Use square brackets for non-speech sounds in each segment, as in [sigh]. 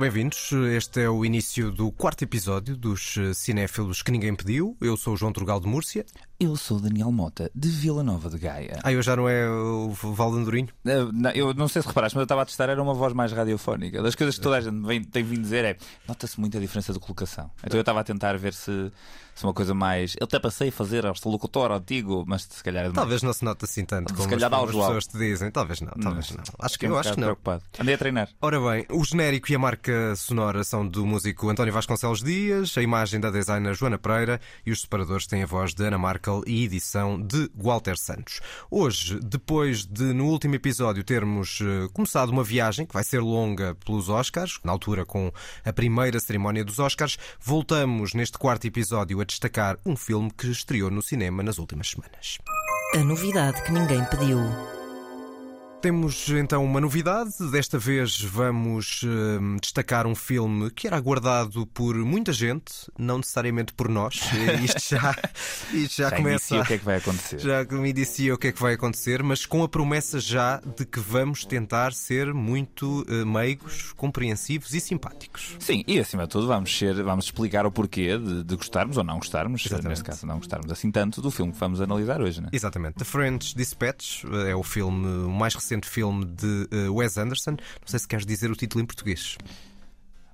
Bem-vindos. Este é o início do quarto episódio dos eh, Cinéfilos que ninguém pediu. Eu sou o João Trugal de Múrcia. Eu sou o Daniel Mota, de Vila Nova de Gaia. Ah, eu já não é o Valdandorinho? Uh, não, eu não sei se reparaste, mas eu estava a testar, era uma voz mais radiofónica. Das coisas que toda a gente vem, tem vindo dizer é nota-se muita diferença de colocação. Então eu estava a tentar ver se, se uma coisa mais. Eu até passei a fazer locutor antigo, mas se calhar. É talvez não se note assim tanto como, se calhar as, como as pessoas te dizem. Talvez não, talvez não. não. Acho que, eu acho que não. Preocupado. Andei a treinar. Ora bem, o genérico e a marca sonora são do músico António Vasconcelos Dias, a imagem da designer Joana Pereira e os separadores têm a voz de Ana Markel e edição de Walter Santos. Hoje, depois de no último episódio termos uh, começado uma viagem que vai ser longa pelos Oscars, na altura com a primeira cerimónia dos Oscars, voltamos neste quarto episódio a destacar um filme que estreou no cinema nas últimas semanas. A novidade que ninguém pediu. Temos então uma novidade. Desta vez vamos uh, destacar um filme que era aguardado por muita gente, não necessariamente por nós. [laughs] Isto já, isto já, já começa. o que é que vai acontecer. Já me inicia o que é que vai acontecer, mas com a promessa já de que vamos tentar ser muito uh, meigos, compreensivos e simpáticos. Sim, e acima de tudo vamos, ser, vamos explicar o porquê de, de gostarmos ou não gostarmos, Exatamente. neste caso não gostarmos assim tanto do filme que vamos analisar hoje. Né? Exatamente. The French Dispatch eh, é o filme mais recente recente filme de uh, Wes Anderson. Não sei se queres dizer o título em português.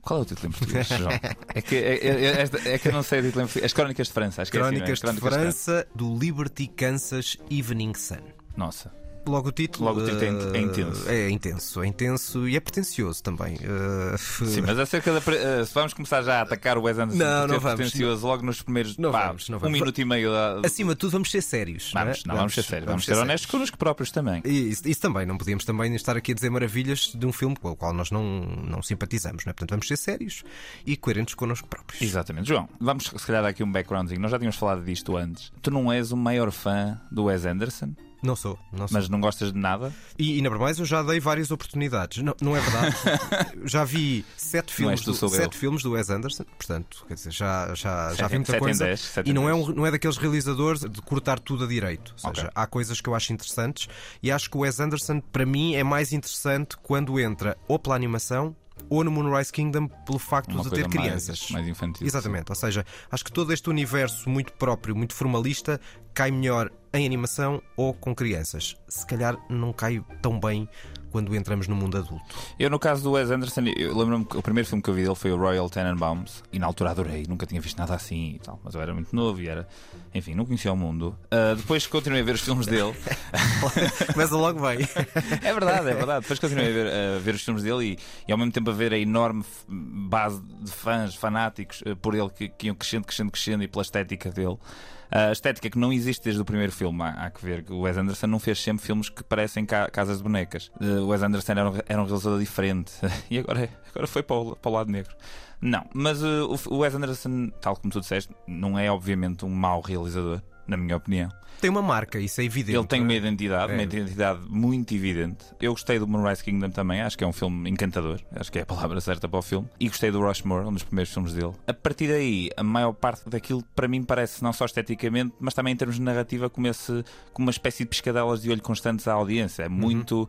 Qual é o título em português, João? é, que, é, é, é, que eu não sei o título em português. As Crónicas de França. Acho Crónicas, é assim, Crónicas de França, do Liberty Kansas Evening Sun. Nossa logo o título. Logo o título é, intenso. É intenso, é intenso e é pretencioso também. Uh, Sim, mas acerca da. Uh, se vamos começar já a atacar o Wes Anderson não, não vamos, pretencioso não. logo nos primeiros não pá, vamos, não vamos. um minuto e meio. Da... Acima de tudo, vamos ser sérios. Vamos, não, é? vamos, ser sérios. Vamos, vamos ser, ser honestos connosco próprios também. E, isso, isso, também, não podíamos também estar aqui a dizer maravilhas de um filme com o qual nós não, não simpatizamos, não é? Portanto, vamos ser sérios e coerentes connosco próprios. Exatamente. João, vamos se calhar dar aqui um backgroundzinho. Nós já tínhamos falado disto antes. Tu não és o maior fã do Wes Anderson? Não sou, não sou. Mas não gostas de nada? E, e na verdade eu já dei várias oportunidades. Não, não é verdade. [laughs] já vi sete filmes, do, sete filmes do Wes Anderson, portanto, quer dizer, já, já, já vi muita coisa. 10, e não é, um, não é daqueles realizadores de cortar tudo a direito. Ou seja, okay. há coisas que eu acho interessantes e acho que o Wes Anderson, para mim, é mais interessante quando entra ou pela animação ou no Moonrise Kingdom pelo facto Uma de ter crianças. Mais, mais infantil. Exatamente. Sim. Ou seja, acho que todo este universo muito próprio, muito formalista, cai melhor em animação ou com crianças. Se calhar não cai tão bem quando entramos no mundo adulto. Eu, no caso do Wes Anderson, eu lembro-me que o primeiro filme que eu vi dele foi o Royal Tenenbaums e na altura adorei, nunca tinha visto nada assim e tal, mas eu era muito novo e era, enfim, não conhecia o mundo. Uh, depois continuei a ver os filmes dele. [laughs] Começa logo bem. é verdade, é verdade. Depois continuei a ver, a ver os filmes dele e, e, ao mesmo tempo a ver a enorme base de fãs, fanáticos uh, por ele que, que iam crescendo, crescendo, crescendo e pela estética dele a estética que não existe desde o primeiro filme. Há, há que ver o Wes Anderson não fez sempre filmes que parecem ca casas de bonecas. O Wes Anderson era um, era um realizador diferente [laughs] e agora, agora foi para o, para o lado negro. Não, mas uh, o Wes Anderson, tal como tu disseste, não é obviamente um mau realizador, na minha opinião tem uma marca, isso é evidente. Ele tem uma é? identidade, é. uma identidade muito evidente. Eu gostei do Moonrise Kingdom também, acho que é um filme encantador, acho que é a palavra certa para o filme. E gostei do Rushmore, um dos primeiros filmes dele. A partir daí, a maior parte daquilo para mim parece não só esteticamente, mas também em termos de narrativa, como, esse, como uma espécie de pescadelas de olho constantes à audiência. É muito. Uhum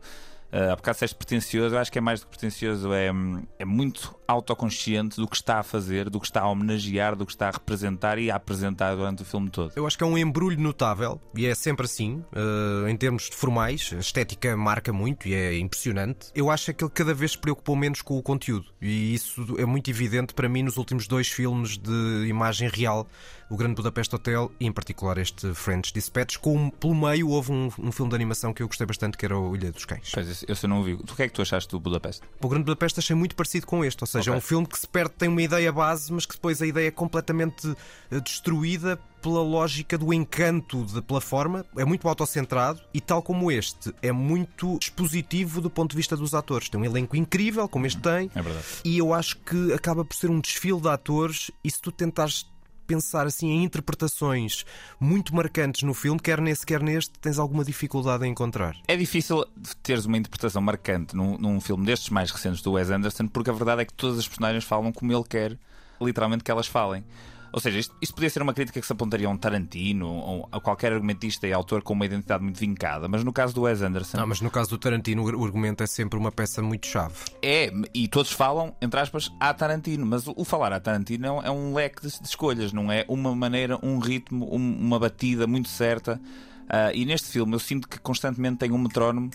Uh, há bocado disseste pretencioso, acho que é mais do que pretencioso, é, é muito autoconsciente do que está a fazer, do que está a homenagear, do que está a representar e a apresentar durante o filme todo. Eu acho que é um embrulho notável e é sempre assim, uh, em termos formais, a estética marca muito e é impressionante. Eu acho que ele cada vez se preocupou menos com o conteúdo e isso é muito evidente para mim nos últimos dois filmes de imagem real o Grande Budapeste Hotel e, em particular, este French Dispatch. Com, pelo meio, houve um, um filme de animação que eu gostei bastante, que era o Ilha dos Cães. Pois, eu não ouvi. O que é que tu achaste do Budapeste? O Grande Budapeste achei muito parecido com este, ou seja, okay. é um filme que se perde, tem uma ideia base, mas que depois a ideia é completamente eh, destruída pela lógica do encanto de, pela forma, é muito autocentrado e, tal como este, é muito expositivo do ponto de vista dos atores. Tem um elenco incrível, como este tem, é verdade. e eu acho que acaba por ser um desfile de atores. E se tu tentares pensar assim em interpretações muito marcantes no filme, quer nesse, quer neste, tens alguma dificuldade em encontrar. É difícil teres uma interpretação marcante num, num filme destes mais recentes do Wes Anderson, porque a verdade é que todas as personagens falam como ele quer, literalmente, que elas falem. Ou seja, isto, isto podia ser uma crítica que se apontaria a um Tarantino ou a qualquer argumentista e autor com uma identidade muito vincada, mas no caso do Wes Anderson. Não, mas no caso do Tarantino, o argumento é sempre uma peça muito chave. É, e todos falam, entre aspas, a Tarantino, mas o, o falar a Tarantino é um, é leque de, de, escolhas, não é uma maneira, um ritmo, um, uma batida muito certa. Uh, e neste filme eu sinto que constantemente tem um metrónomo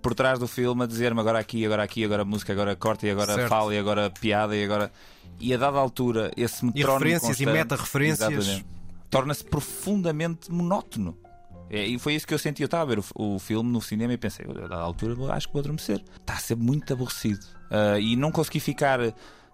por trás do filme a dizer-me agora aqui, agora aqui, agora música, agora corte, e agora certo. fala, e agora piada, e agora. E a dada altura, esse metrónomo. E referências e meta-referências. Torna-se profundamente monótono. É, e foi isso que eu senti. Eu estava a ver o, o, filme no cinema e pensei, a dada altura acho que vou adormecer. Está a ser muito aborrecido. Uh, e não consegui ficar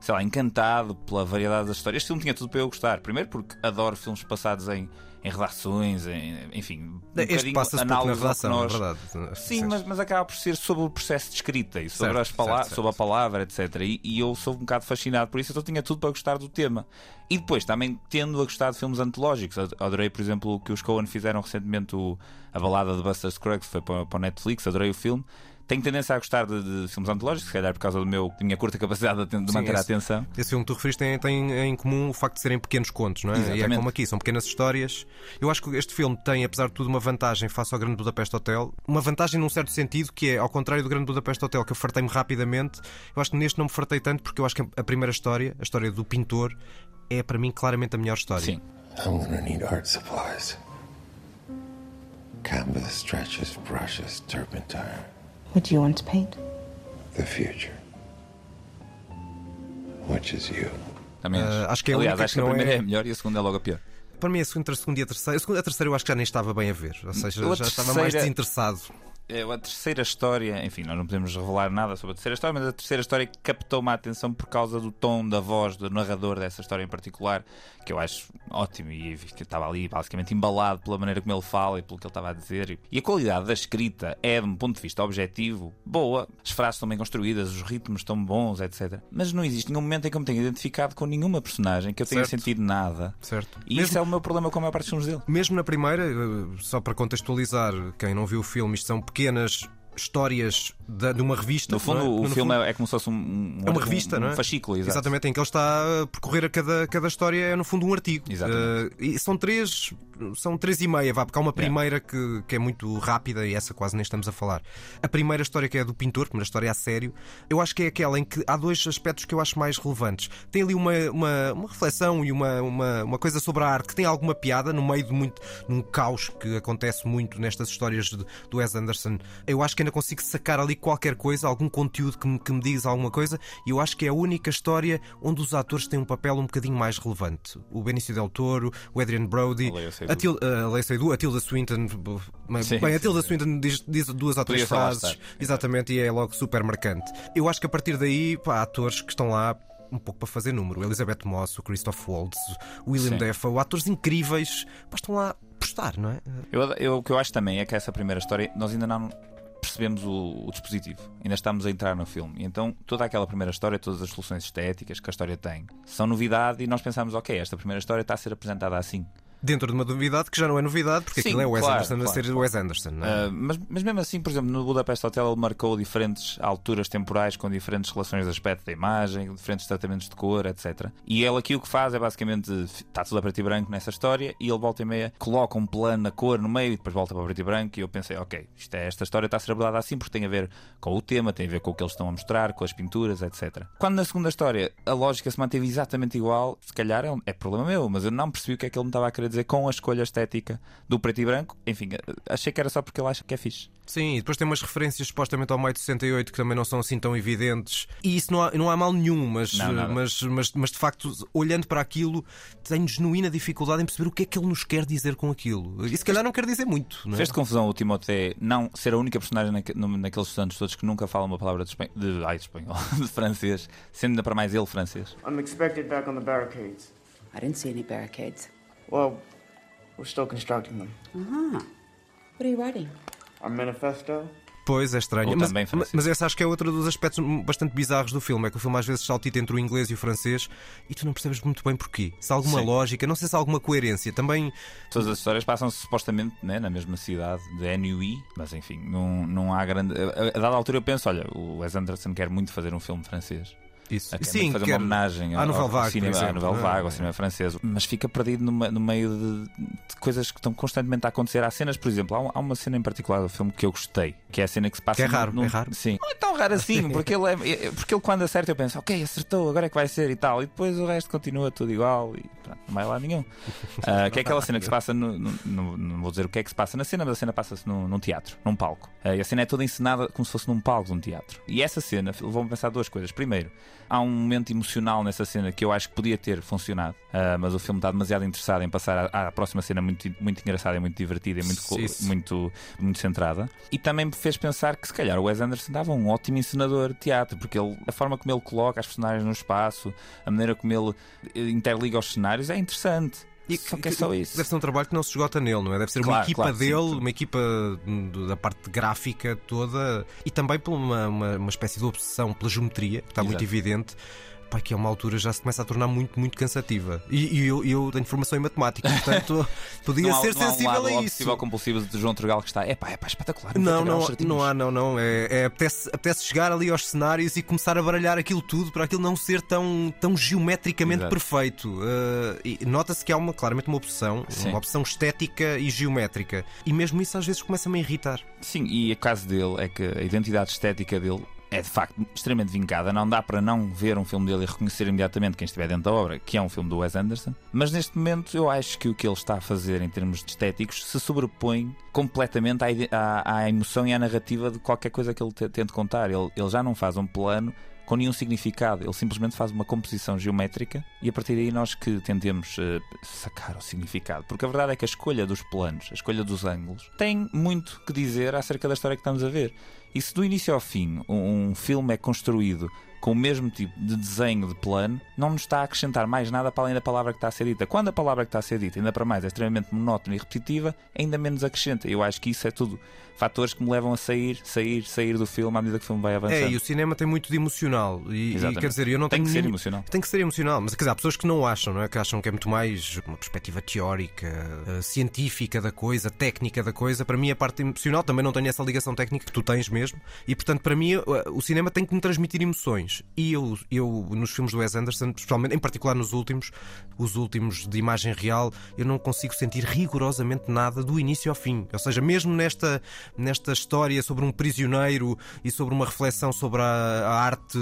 sei lá, encantado pela variedade das histórias. Este filme tinha tudo para eu gostar. Primeiro porque adoro filmes passados em, em redações, em, enfim, um este passa-se na redação, nós... é verdade. Sim, mas, mas acaba por ser sobre o processo de escrita e sobre, certo, as pala certo, sobre a palavra, etc. E, e, eu sou um bocado fascinado por isso, então tinha tudo para gostar do tema. E depois também tendo a gostar de filmes antológicos. Adorei, por exemplo, o que os Coen fizeram recentemente, o, a balada de Buster Scruggs, foi para, para o Netflix, adorei o filme. Tenho tendência a gostar de, de filmes antológicos, se calhar por causa do meu, da minha curta capacidade de, de manter esse, a atenção. Esse filme que tu referiste tem, tem, em comum o facto de serem pequenos contos, não é? Exatamente. E é como aqui, são pequenas histórias. Eu acho que este filme tem, apesar de tudo, uma vantagem face ao Grande Budapeste Hotel. Uma vantagem num certo sentido, que é, ao contrário do Grande Budapeste Hotel, que eu fartei-me rapidamente, eu acho que neste não me fartei tanto, porque eu acho que a primeira história, a história do pintor, é para mim claramente a melhor história. Sim. I'm gonna need art supplies. Canvas, stretches, brushes, turpentine. What do you want to paint? The future. Which is you. Também uh, acho que é a Aliás, acho que, a primeira é... é melhor e a segunda é logo a pior. Para mim, a segunda, a segunda e a terceira. A, segunda, a terceira eu acho que já nem estava bem a ver. Ou seja, já terceira... estava mais desinteressado. É, a terceira história, enfim, nós não podemos revelar nada sobre a terceira história, mas a terceira história captou-me a atenção por causa do tom da voz do narrador dessa história em particular, que eu acho ótimo e que estava ali basicamente embalado pela maneira como ele fala e pelo que ele estava a dizer. E a qualidade da escrita é, de um ponto de vista objetivo, boa. As frases estão bem construídas, os ritmos estão bons, etc. Mas não existe nenhum momento em que eu me tenha identificado com nenhuma personagem, que eu tenha certo. sentido nada. Certo. E mesmo, isso é o meu problema com a maior parte dos filmes dele. Mesmo na primeira, eh, só para contextualizar, quem não viu o filme, isto são pequenas histórias de, de, uma revista. No fundo, é? o no filme fundo, é como se fosse um, um, é uma revista, um, não é? fascículo, exato. exatamente, em que ele está a percorrer a cada, cada história, é no fundo um artigo. Exatamente. Uh, e são três, são três e meia, vá, porque há uma primeira que, que é muito rápida e essa quase nem estamos a falar. A primeira história que é a do pintor, a primeira história a sério, eu acho que é aquela em que há dois aspectos que eu acho mais relevantes. Tem ali uma, uma, uma reflexão e uma, uma, uma coisa sobre a arte que tem alguma piada no meio de muito num caos que acontece muito nestas histórias de, do Wes Anderson. Eu acho que ainda consigo sacar ali qualquer coisa, algum conteúdo que me, que me diz alguma coisa, e eu acho que é a única história onde os atores têm um papel um bocadinho mais relevante. O Benício Del Toro, o Adrian Brody, a, a Leia Seydoux, a Tilda Swinton. Sim, bem, a Tilda sim, Swinton diz, diz duas ou três frases, exatamente, e é logo super marcante. Eu acho que a partir daí, pá, há atores que estão lá um pouco para fazer número. Elizabeth Moss, o Christoph Waltz, o William Defoe, atores incríveis, pá, estão lá por estar, não é? Eu, eu, o que eu acho também é que essa primeira história, nós ainda não percebemos o, o, dispositivo, ainda estamos a entrar no filme. E então toda aquela primeira história, todas as soluções estéticas que a história tem, são novidade e nós pensamos, ok, esta primeira história está a ser apresentada assim dentro de uma novidade que já não é novidade, porque Sim, aquilo é o Wes claro, Anderson claro, a ser claro. Wes Anderson. É? Uh, mas, mas mesmo assim, por exemplo, no Budapest Hotel ele marcou diferentes alturas temporais com diferentes relações de aspecto da imagem, diferentes tratamentos de cor, etc. E ele aqui o que faz é basicamente está tudo a preto e branco nessa história e ele volta e meia coloca um plano na cor no meio e depois volta para preto e branco e eu pensei, ok, isto é, esta história está a ser abordada assim porque tem a ver com o tema, tem a ver com o que eles estão a mostrar, com as pinturas, etc. Quando na segunda história a lógica se manteve exatamente igual, se calhar é, é problema meu, mas eu não percebi o que é que ele me estava a querer dizer com a escolha estética do preto e branco. Enfim, achei que era só porque ele acha que é fixe. Sim, e depois tem umas referências supostamente ao maio de 68 que também não são assim tão evidentes. E isso não há, não há mal nenhum, mas, não, mas, mas, mas de facto, olhando para aquilo, tenho genuína dificuldade em perceber o que é que ele nos quer dizer com aquilo. E se calhar não quer dizer muito. Não é? Fez confusão o Timothée não ser a única personagem naqueles estudantes todos que nunca falam uma palavra de, espanhol, de, ai, de espanhol, [laughs] de francês, sendo ainda para mais ele francês. I'm expected back on the barricades. I didn't see any barricades. Well, We're still constructing them. Uh-huh. What are you writing? Our manifesto. Pois, é estranho. mas, mas esse acho que é outro dos aspectos bastante bizarros do filme. É que o filme às vezes saltita entre o inglês e o francês e tu não percebes muito bem porquê. Se há alguma Sim. lógica, não sei se há alguma coerência. Também. Todas as histórias passam-se supostamente né, na mesma cidade de NUI, mas enfim, não, não há grande. A, a dada altura eu penso: olha, o Wes Anderson quer muito fazer um filme francês. Isso. a Sim, fazer uma homenagem à ao, Nouvelle Vague, cinema, exemplo, Nouvelle é? Vague, ao cinema francês, mas fica perdido numa- no meio de, de coisas que estão constantemente a acontecer. Há cenas, por exemplo, há, um- há uma cena em particular do filme que eu gostei, que é a cena que se passa Que é raro, num- é raro. Sim. Não é tão raro assim, porque ele, é, [laughs] é- porque ele quando acerta eu penso, ok, acertou, agora é que vai ser e tal, e depois o resto continua tudo igual e pronto, não vai lá nenhum. [laughs] Ah, que é aquela cena que se passa, no, no- no- não vou dizer o que é que se passa na cena, mas a cena passa-se num, num teatro, num palco. Ah, e a cena é toda encenada como se fosse num palco de um teatro. E essa cena levou-me a pensar duas coisas. Primeiro, há um momento emocional nessa cena que eu acho que podia ter funcionado, ah, mas o filme está demasiado interessado em passar à, à próxima cena muito, muito engraçada muito divertida e muito, muito, muito centrada. E também me fez pensar que se calhar o Wes Anderson dava um ótimo encenador de teatro, porque ele, a forma como ele coloca as personagens no espaço, a maneira como ele eh, interliga os cenários é interessante. E só que é só isso. Deve ser um trabalho que não se esgota nele, não é? Deve ser uma Claro, equipa claro, dele, sim. uma equipa da parte gráfica toda e também por uma, uma, uma espécie de obsessão pela geometria, que está muito Exato. evidente. Pá, que a uma altura já se começa a tornar muito, muito cansativa. E, e eu, eu tenho formação em matemática, [laughs] portanto podia há, ser não há um sensível lado a isso. obsessivo compulsivo de João Turgal que está, é pá, é pá, espetacular. Não, não, os certinhos." não há, não, não. É, é, apetece, apetece chegar ali aos cenários e começar a baralhar aquilo tudo para aquilo não ser tão, tão geometricamente Exato. perfeito. Uh, Nota-se que há uma, claramente uma obsessão, Sim. uma opção estética e geométrica. E mesmo isso às vezes começa-me a irritar. Sim, e o caso dele é que a identidade estética dele é de facto extremamente vincada. Não dá para não ver um filme dele e reconhecer imediatamente quem estiver dentro da obra, que é um filme do Wes Anderson. Mas neste momento eu acho que o que ele está a fazer em termos estéticos se sobrepõe completamente à, à, à emoção e à narrativa de qualquer coisa que ele te- tente contar. Ele, ele já não faz um plano com nenhum significado. Ele simplesmente faz uma composição geométrica e a partir daí nós que tentemos eh, sacar o significado. Porque a verdade é que a escolha dos planos, a escolha dos ângulos, tem muito que dizer acerca da história que estamos a ver. E se do início ao fim um, um filme é construído com o mesmo tipo de desenho de plano, não nos está a acrescentar mais nada para além da palavra que está a ser dita. Quando a palavra que está a ser dita, ainda para mais, é extremamente monótona e repetitiva, ainda menos acrescenta. Eu acho que isso é tudo fatores que me levam a sair, sair, sair do filme à medida que o filme vai avançando. É, e o cinema tem muito de emocional. E, e, quer dizer, eu não Tem tenho que ser nenhum- emocional. Tem que ser emocional, mas quer dizer, há pessoas que não acham, não é? Que acham que é muito mais uma perspectiva teórica, eh, científica da coisa, técnica da coisa. Para mim, a parte emocional também não tenho essa ligação técnica que tu tens mesmo. E portanto, para mim, eh, o cinema tem que me transmitir emoções. E eu, eu nos filmes do Wes Anderson, especialmente, em particular nos últimos, os últimos de imagem real, eu não consigo sentir rigorosamente nada do início ao fim. Ou seja, mesmo nesta, nesta história sobre um prisioneiro e sobre uma reflexão sobre a, a arte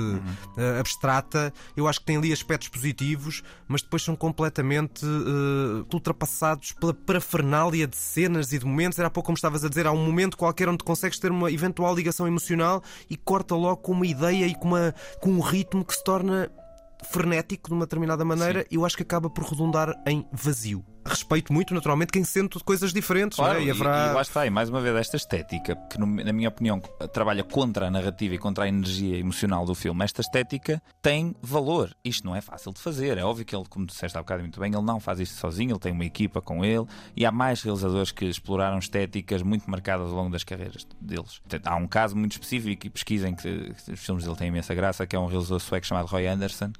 eh, abstrata, eu acho que tem ali aspectos positivos, mas depois são completamente eh, ultrapassados pela parafernália de cenas e de momentos. Era há pouco como estavas a dizer, há um momento qualquer onde consegues ter uma eventual ligação emocional e corta logo com uma ideia e com, uma, com um ritmo que se torna frenético de uma determinada maneira e eu acho que acaba por redundar em vazio. Respeito muito, naturalmente, quem sente coisas diferentes, não Claro, é? e, haverá... e lá está, e mais uma vez, esta estética, que na minha opinião trabalha contra a narrativa e contra a energia emocional do filme, esta estética tem valor. Isto não é fácil de fazer. É óbvio que ele, como disseste há bocado muito bem, ele não faz isto sozinho, ele tem uma equipa com ele e há mais realizadores que exploraram estéticas muito marcadas ao longo das carreiras deles. Há um caso muito específico e pesquisem que os filmes dele têm imensa graça, que é um realizador sueco chamado Roy Anderson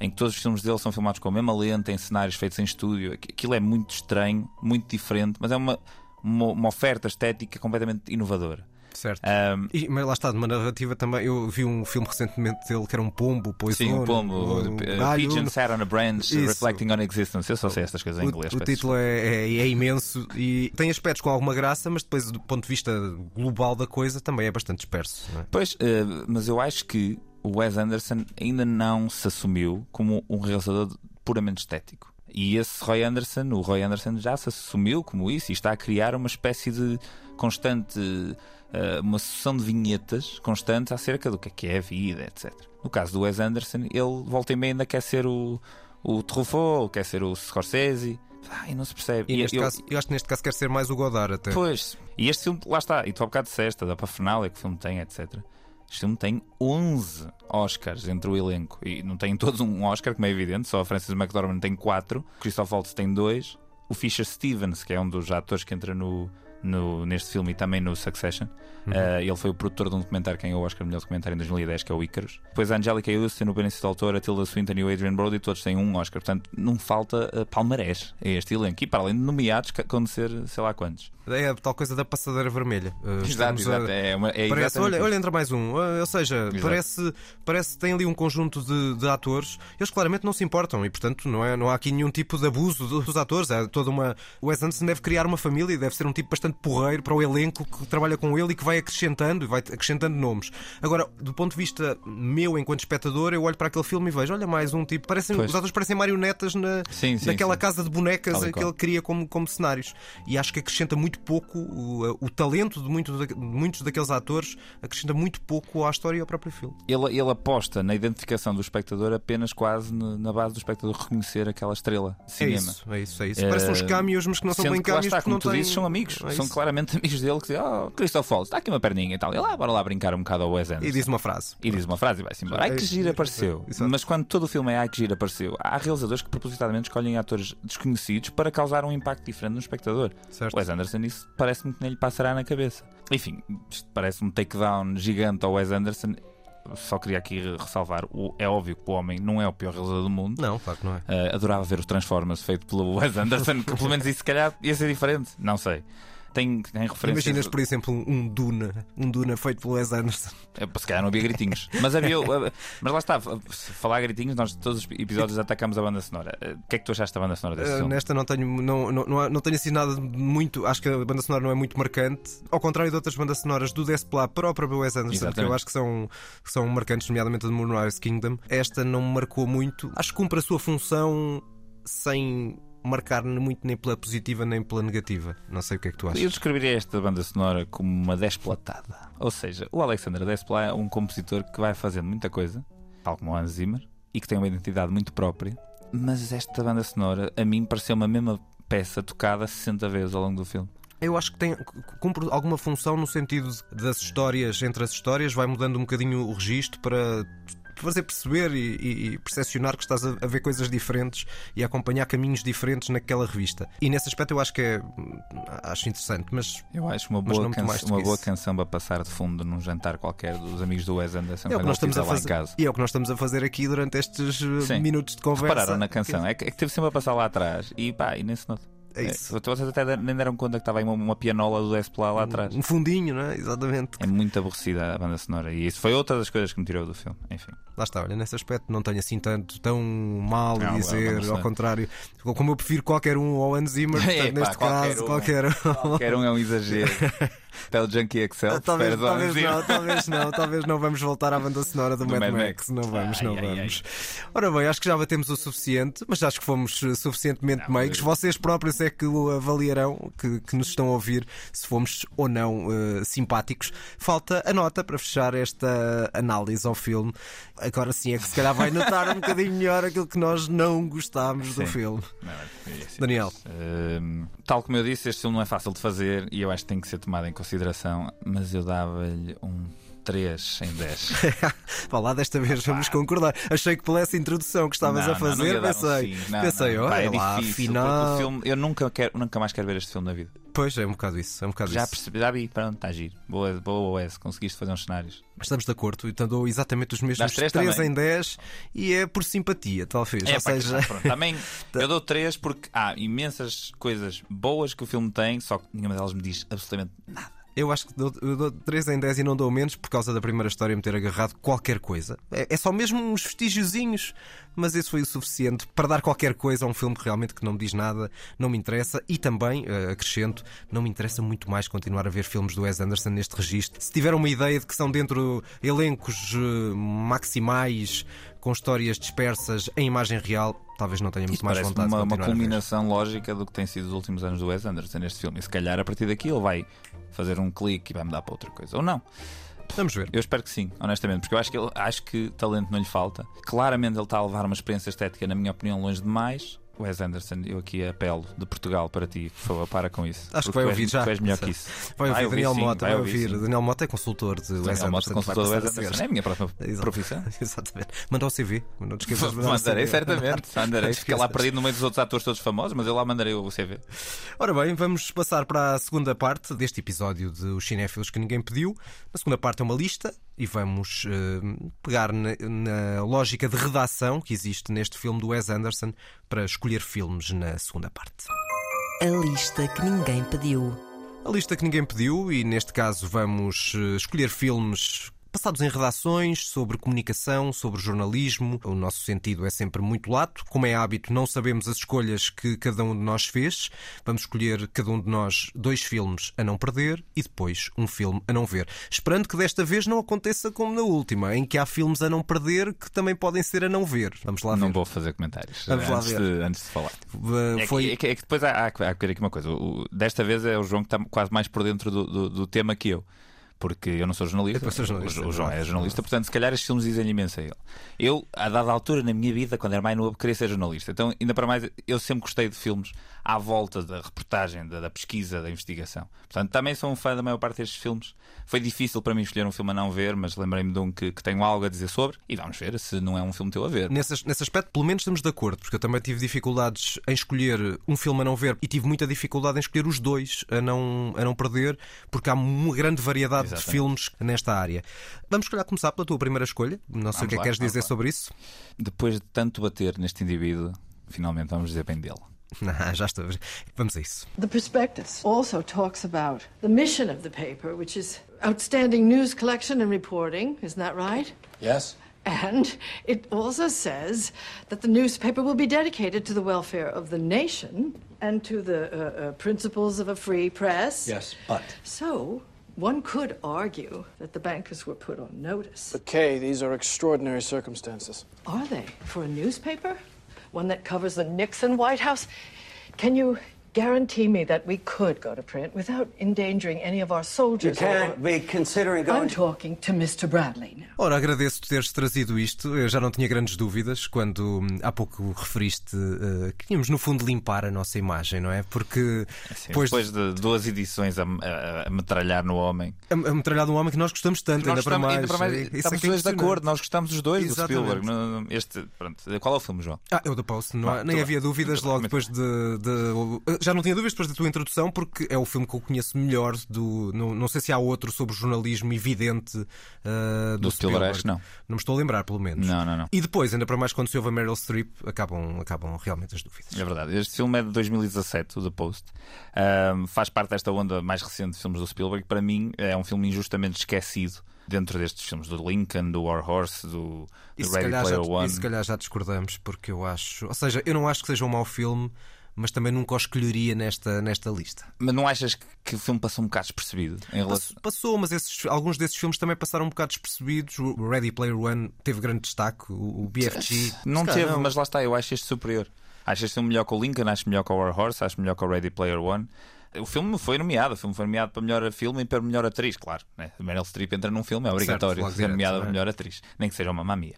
em que todos os filmes dele são filmados com a mesma lente, em cenários feitos em estúdio. Aqu- Aquilo é muito estranho, muito diferente, mas é uma, uma, uma oferta estética completamente inovadora. Certo. Ahm, E, mas lá está, de uma narrativa também. Eu vi um filme recentemente dele que era um pombo, pois sim, o pombo, um uh, galho. Pigeon sat on a branch, Isso. reflecting on existence. Eu só sei estas coisas em O, inglês. o peço título é, é- é imenso e tem aspectos com alguma graça, mas depois, do ponto de vista global da coisa, também é bastante disperso. é? Pois, eh, mas eu acho que o Wes Anderson ainda não se assumiu como um realizador puramente estético. E esse Roy Anderson, o Roy Anderson já se assumiu como isso e está a criar uma espécie de constante, eh, uma sucessão de vinhetas constante acerca do que é que é a vida, etc. No caso do Wes Anderson, ele volta e meia ainda quer ser o, o Truffaut, quer ser o Scorsese. Ai, não se percebe. E, E eu- caso, eu acho que neste caso quer ser mais o Godard até. Pois, e este filme, lá está, e tu há bocado disseste, da Parafernália que o filme tem, etc. Este filme tem 11 Oscars entre o elenco. E não tem todos um Oscar, como é evidente, só a Frances McDormand tem 4, o Christoph Waltz tem 2, o Fisher Stevens, que é um dos atores que entra no, no- neste filme e também no Succession. eh, ele foi o produtor de um documentário que ganhou o Oscar melhor documentário em 2010, que é o Icarus. Depois a Angelica Houston, o Benício Del Toro, a Tilda Swinton e o Adrian Brody, todos têm um Oscar. Portanto, não falta uh, palmarés a este elenco. E para além de nomeados, acontecer sei lá quantos. É a tal coisa da passadeira vermelha. Uh, Exato, estamos a- exato. É, uma, é Parece, olha, olha, entra mais um. Uh, Ou seja, Exato. parece, parece que tem ali um conjunto de, de atores. Eles claramente não se importam e, portanto, não, é, não há aqui nenhum tipo de abuso do- dos atores. É toda uma. O Wes Anderson deve criar uma família e deve ser um tipo bastante porreiro para o elenco que trabalha com ele e que vai acrescentando e vai acrescentando nomes. Agora, do ponto de vista meu, enquanto espectador, eu olho para aquele filme e vejo, olha, mais um tipo. Parecem, Pois. os atores parecem marionetas na, Sim, sim, naquela sim. casa de bonecas que ele cria como, como cenários. E acho que acrescenta muito pouco o, o talento de, muito de muitos daqueles atores, acrescenta muito pouco à história e ao próprio filme. Ele, ele aposta na identificação do espectador apenas quase na base do espectador reconhecer aquela estrela de É cinema. isso, é isso, é isso. Eh, Parecem uns cameos, mas que não são Sendo bem cameos está, como não tu têm... dizes, são amigos. É são claramente amigos dele que dizem: Oh, Christoph Waltz, está aqui uma perninha e tal. E lá, bora lá brincar um bocado ao Wes Anderson. E diz uma frase. E diz uma frase e vai-se embora. Ai que gira apareceu. Exato. Mas quando todo o filme é ai que gira apareceu, há realizadores que propositadamente escolhem atores desconhecidos para causar um impacto diferente no espectador. Certo. Wes Anderson, isso parece-me que nem lhe passará na cabeça. Enfim, isto parece um takedown gigante ao Wes Anderson. Só queria aqui ressalvar: o- é óbvio que o homem não é o pior realizador do mundo. Não, claro que não é. Uh, adorava ver os Transformers feito pelo [laughs] Wes Anderson, que pelo menos isso se calhar ia ser diferente. Não sei. Tem, tem referências. Imaginas, por exemplo, um Duna, um Duna feito pelo Wes Anderson. É, Se calhar não havia gritinhos. Mas havia. uh, [laughs] Mas lá está, se falar gritinhos, nós todos os episódios atacamos a banda sonora. Uh, O que é que tu achaste da banda sonora desse Uh, nesta não tenho, não, não, não, tenho assim nada muito. Acho que a banda sonora não é muito marcante. Ao contrário de outras bandas sonoras do Desplat para o próprio Wes Anderson, que Exatamente. eu acho que são, que são marcantes, nomeadamente a de Moonrise Kingdom. Esta não me marcou muito. Acho que cumpre a sua função sem marcar muito nem pela positiva nem pela negativa. Não sei o que é que tu achas. Eu descreveria esta banda sonora como uma desplatada. Ou seja, o Alexander Desplat é um compositor que vai fazendo muita coisa, tal como o Hans Zimmer, e que tem uma identidade muito própria. Mas esta banda sonora, a mim, pareceu uma mesma peça tocada 60 vezes ao longo do filme. Eu acho que tem, cumpre alguma função no sentido das histórias, entre as histórias, vai mudando um bocadinho o registro para fazer perceber e, e, e percepcionar que estás a, a ver coisas diferentes e a acompanhar caminhos diferentes naquela revista. E nesse aspecto eu acho que é hum, acho interessante, mas Eu acho uma boa, que uma boa canção para passar de fundo num jantar qualquer dos amigos do Wes Anderson é o que nós estamos a fazer. E é o que nós estamos a fazer aqui durante estes uh, Sim. minutos de conversa. Repararam na canção, é que, é que teve sempre a passar lá atrás e pá, e nem se nota. É isso. É, vocês até nem deram conta que estava aí uma, uma pianola do Desplat lá atrás. Um fundinho, não é? Exatamente. É muito aborrecida a banda sonora e isso foi outra das coisas que me tirou do filme. Enfim, Lá está, olha, nesse aspecto não tenho assim tanto tão mal Não, dizer, ao contrário, como eu prefiro qualquer um ao Hans Zimmer, [laughs] portanto, neste qualquer caso, um. qualquer um. qualquer um é um exagero. [laughs] Pelo Junkie Excel, Talvez, ao talvez Zimmer? não, talvez não, talvez não vamos voltar à banda sonora do, Do Mad, Mad Max. Max. Não vamos, Ai, não ai, ai. vamos. Ora bem, acho que já batemos o suficiente, mas acho que fomos eh, suficientemente Não, meigos. eu- Vocês próprios é que o avaliarão, que, que nos estão a ouvir, se fomos ou não eh, simpáticos. Falta a nota para fechar esta análise ao filme. Agora sim é que se calhar vai notar um bocadinho melhor aquilo que nós não gostámos do Sim. filme. Não, é. Daniel. Hum, tal como eu disse, este filme não é fácil de fazer e eu acho que tem que ser tomado em consideração, mas eu dava-lhe um 3 em 10. [laughs] Vá lá, desta vez vamos concordar. Achei que pela essa introdução que estavas Não, a não, não fazer, dar um pensei, sim. Não, pensei, não. olha Pá, é lá, difícil, afinal. filme, eu nunca, quero, nunca mais quero ver este filme na vida. Pois é, um bocado isso, é um bocado Já isso. percebi, já vi, pronto, está giro. Boa, boa Wes, conseguiste fazer uns cenários. Estamos de acordo, então dou exatamente os mesmos Dás três 3 também? em 10 e é por simpatia, talvez. É, Ou pá, seja, pronto, também [laughs] eu dou 3 porque há imensas coisas boas que o filme tem, só que nenhuma delas me diz absolutamente nada. Eu acho que dou, eu dou 3 em 10 e não dou menos por causa da primeira história me ter agarrado qualquer coisa. É, é só mesmo uns vestígiozinhos, mas isso foi o suficiente para dar qualquer coisa a um filme que realmente que não me diz nada, não me interessa e também, eh, acrescento, não me interessa muito mais continuar a ver filmes do Wes Anderson neste registro. Se tiver uma ideia de que são dentro elencos eh, maximais com histórias dispersas em imagem real, talvez não tenha muito Isto mais vontade uma, de uma culminação lógica do que tem sido os últimos anos do Wes Anderson neste filme. E se calhar a partir daqui ele vai fazer um clique e vai mudar para outra coisa. Ou não. Vamos ver. Eu espero que sim, honestamente, porque eu acho que, ele, acho que talento não lhe falta. Claramente ele está a levar uma experiência estética, na minha opinião, longe demais. Wes Anderson, eu aqui apelo de Portugal para ti, por favor, para com isso. Acho que vai tu és- ouvir já. Tu és melhor que isso. Vai ouvir Daniel sim, Mota, vai ouvir. sim. Daniel Mota é consultor de Wes Daniel Mota, Anderson. consultor do vai Wes Anderson. É a minha próxima Exato. profissão. [laughs] Exatamente. Manda o CV. Não te esqueças de [laughs] mandar Mandarei, CV. certamente. [laughs] Mandarei. Fica lá perdido no meio dos outros atores todos famosos, mas eu lá mandarei o CV. Ora bem, vamos passar para a segunda parte deste episódio de Os Cinéfilos que Ninguém Pediu. Na segunda parte é uma lista e vamos eh, pegar na, na lógica de redação que existe neste filme do Wes Anderson para escolher filmes na segunda parte. A lista que ninguém pediu. A lista que ninguém pediu, e neste caso vamos eh, escolher filmes passados em redações, sobre comunicação, sobre jornalismo. O nosso sentido é sempre muito lato. Como é hábito, não sabemos as escolhas que cada um de nós fez. Vamos escolher cada um de nós dois filmes a não perder e depois um filme a não ver. Esperando que desta vez não aconteça como na última, em que há filmes a não perder que também podem ser a não ver. Vamos lá ver. Não vou fazer comentários Vamos lá antes, ver. de, antes de falar. Uh, É, foi... que, é, que, é que depois há, há, há aqui uma coisa. O- desta vez é o João que está quase mais por dentro do, do- do tema que eu. Porque eu não sou jornalista. Jornalista, o, o João é jornalista, portanto, se calhar estes filmes dizem imenso a ele. Eu, a dada altura na minha vida, quando era mais novo, queria ser jornalista. Então, ainda para mais, eu sempre gostei de filmes à volta da reportagem, da, da pesquisa, da investigação. Portanto, também sou um fã da maior parte destes filmes. Foi difícil para mim escolher um filme a não ver, mas lembrei-me de um que, que tenho algo a dizer sobre e vamos ver se não é um filme teu a ver. Nesse, nesse aspecto, pelo menos estamos de acordo, porque eu também tive dificuldades em escolher um filme a não ver e tive muita dificuldade em escolher os dois a não, a não perder, porque há uma grande variedade de Exatamente. filmes nesta área. Vamos, se calhar, começar pela tua primeira escolha. Não sei Vamos o que é que queres dizer lá. sobre isso. Depois de tanto bater neste indivíduo, finalmente vamos dizer bem dele. [laughs] Ah, já estou. Vamos a isso. The prospectus also talks about the mission of the paper, which is outstanding news collection and reporting. Isn't that right? Yes? And it also says that the newspaper will be dedicated to the welfare of the nation and to the uh, uh, principles of a free press. Yes, but. So, one could argue that the bankers were put on notice. But, Kay, these are extraordinary circumstances. Are they? For a newspaper? One that covers the Nixon White House? Can you guarantee me that we could go to print without endangering any of our You soldiers? can't or- be considering I'm going. talking to Mr. Bradley now. Ora, agradeço-te teres trazido isto. Eu já não tinha grandes dúvidas quando hum, há pouco referiste eh, que tínhamos, no fundo, limpar a nossa imagem, não é? Porque Sim, depois, depois de duas edições a, a, a metralhar no homem. a, a metralhar um homem que nós gostamos tanto, ainda, Nós para estamos, mais. ainda para mais, Isso é estamos que é os dois de acordo, nós gostamos os dois Exatamente. do Spielberg. No- Este, pronto, qual é o filme, João? Ah, é o da Post, não há- Ah, nem havia bem. dúvidas logo depois de, de- Já não tinha dúvidas depois da tua introdução, porque é o filme que eu conheço melhor do. Não, não sei se há outro sobre jornalismo evidente ah, do, Do Spielberg, que não. Não me estou a lembrar, pelo menos. Não, não, não. E depois, ainda para mais quando se ouve a Meryl Streep, acabam, acabam realmente as dúvidas. É verdade. Este filme é de 2017, o The Post. Ahm, faz parte desta onda mais recente de filmes do Spielberg. Para mim, é um filme injustamente esquecido dentro destes filmes do Lincoln, do War Horse, do, do Ready calhar já, Player One. e se calhar já discordamos, porque eu acho. Ou seja, eu não acho que seja um mau filme, mas também nunca o escolheria nesta, nesta lista. Mas não achas que, o filme passou um bocado despercebido relação. Pass- Passou, mas esses- alguns desses filmes também passaram um bocado despercebidos. O Ready Player One teve grande destaque, o, o BFG. Não teve, não. mas lá está, eu acho este superior. Acho este filme melhor que o Lincoln, acho melhor que o War Horse, acho melhor que o Ready Player One. O filme foi nomeado, o filme foi nomeado para melhor filme e para melhor atriz, claro. Né? Meryl Streep entra num filme, é obrigatório logo ser nomeada é? para melhor atriz, nem que seja uma mamia.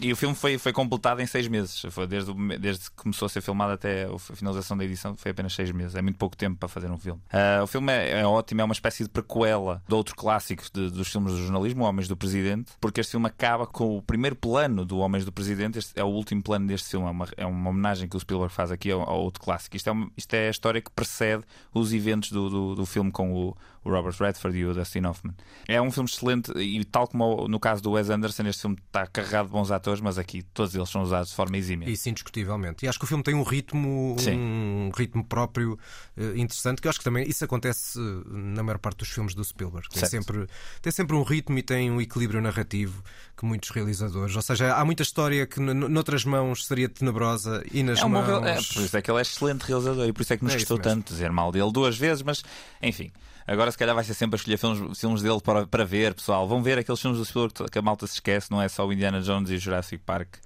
E o filme foi, foi completado em seis meses, foi desde, o- desde que começou a ser filmado até a finalização da edição, foi apenas seis meses. É muito pouco tempo para fazer um filme. Ah, o filme é, é ótimo, é uma espécie de prequela de outro clássico de- dos filmes do jornalismo, Homens do Presidente, porque este filme acaba com o primeiro plano do Homens do Presidente. Este é o último plano deste filme, é uma, é uma homenagem que o Spielberg faz aqui ao, ao outro clássico. Isto é, uma- isto é a história que precede os eventos do, do, do filme com o, o Robert Redford e o Dustin Hoffman. É um filme excelente e, tal como no caso do Wes Anderson, este filme está carregado de bons atores, mas aqui todos eles são usados de forma exímia. Isso indiscutivelmente. E acho que o filme tem um ritmo, Sim. um ritmo próprio eh, interessante, que eu acho que também isso acontece eh, na maior parte dos filmes do Spielberg. Tem Certo. sempre, tem sempre um ritmo e tem um equilíbrio narrativo que muitos realizadores. Ou seja, há muita história que noutras mãos seria tenebrosa e nas É um bom mãos. real- é, por isso é que ele é excelente realizador e por isso é que nos É mesmo. tanto dizer mal dele duas vezes, mas enfim. Agora se calhar vai ser sempre a escolher filmes, filmes dele para, para ver, pessoal. Vão ver aqueles filmes do Spielberg que a malta se esquece, não é só o Indiana Jones e o Jurassic Park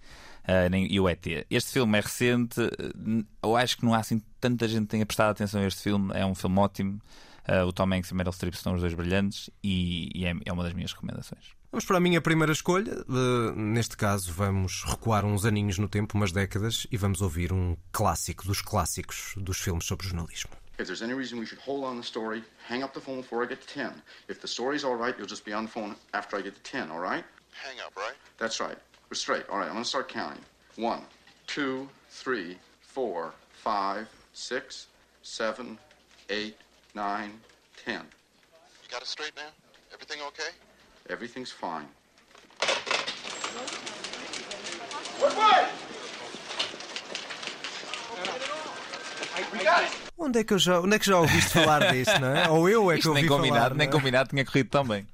ah, nem, e o ET. Este filme é recente, eh, eu acho que não há assim tanta gente que tenha prestado atenção a este filme. É um filme ótimo. Ah, o Tom Hanks e Meryl Streep são os dois brilhantes e, e é, é uma das minhas recomendações. Vamos para a minha primeira escolha. Eh, neste caso, vamos recuar uns aninhos no tempo, umas décadas, e vamos ouvir um clássico dos clássicos dos filmes sobre jornalismo. If there's any reason we should hold on the story, hang up the phone before I get to 10. If the story's all right, you'll just be on the phone after I get to 10, all right? Hang up, right? That's right. We're straight. All right, I'm going to start counting. One, two, three, four, five, six, seven, eight, nine, ten. You got it straight now? Everything okay? Everything's fine. I, Onde é que eu já, onde é que já ouviste falar disto, não é? Ou eu é que Isto ouvi nem combinado, falar, nem é? combinado tinha corrido tão bem.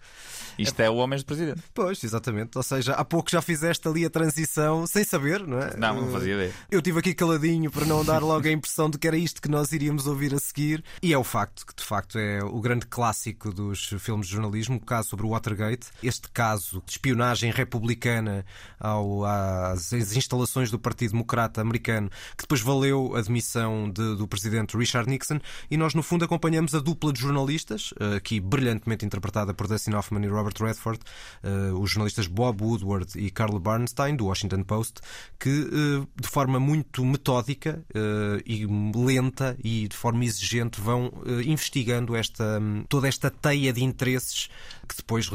Isto é o Homens de Presidente. Pois, exatamente. Ou seja, há pouco já fizeste ali a transição sem saber, não é? Não, não fazia ideia. Eu estive aqui caladinho para não dar logo a impressão de que era isto que nós iríamos ouvir a seguir. E é o facto que, de facto, é o grande clássico dos filmes de jornalismo, o caso sobre o Watergate. Este caso de espionagem republicana ao, às instalações do Partido Democrata americano, que depois valeu a demissão de- do presidente Richard Nixon. E nós, no fundo, acompanhamos a dupla de jornalistas, eh, aqui brilhantemente interpretada por Dustin Hoffman e Robert Redford, eh, os jornalistas Bob Woodward e Carl Bernstein, do Washington Post, que eh, de forma muito metódica eh, e lenta e de forma exigente vão investigando esta, toda esta teia de interesses que depois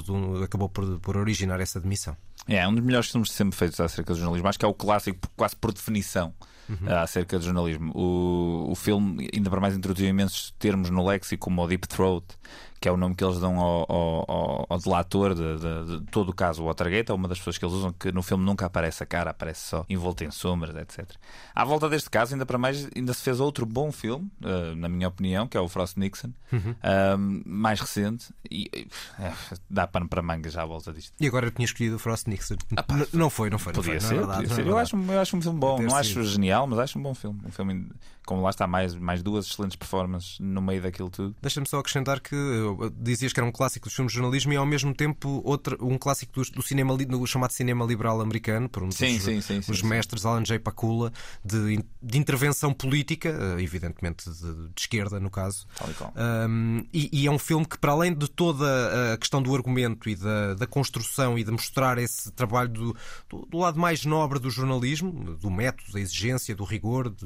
acabou por, por originar essa demissão. É, um dos melhores filmes sempre feitos acerca do jornalismo. Acho que é o clássico, quase por definição, Uhum. acerca do jornalismo. O, o filme, ainda para mais, introduziu imensos termos no léxico, como o Deep Throat, que é o nome que eles dão ao, ao, ao- delator de, de- de todo o caso Watergate. É uma das pessoas que eles usam que no filme nunca aparece a cara, aparece só envolto em sombras, etc. À volta deste caso, ainda para mais, ainda se fez outro bom filme, ah, na minha opinião, que é o Frost Nixon, Uhum. ah, mais recente, e é, dá pano para manga já à volta disto. E agora eu tinha escolhido o Frost Nixon. Não foi, não foi. não Podia foi, ser, não é verdade, podia não é ser. Eu, acho, eu acho um filme bom. Não acho genial, mas acho um bom filme. Um filme, como lá está, mais, mais duas excelentes performances no meio daquilo tudo. Deixa-me só acrescentar que dizias que era um clássico dos filmes de jornalismo e ao mesmo tempo outra, um clássico do, do cinema, do chamado cinema liberal americano, por um dos, Sim, sim, sim, mestres Alan J. Pakula, de, de intervenção política, uh, evidentemente de, de esquerda no caso. Tal e qual. Um, e, e é um filme que, para além de toda a questão do argumento e da, da construção e de mostrar esse trabalho do, do- do lado mais nobre do jornalismo, do método, da exigência, do rigor, de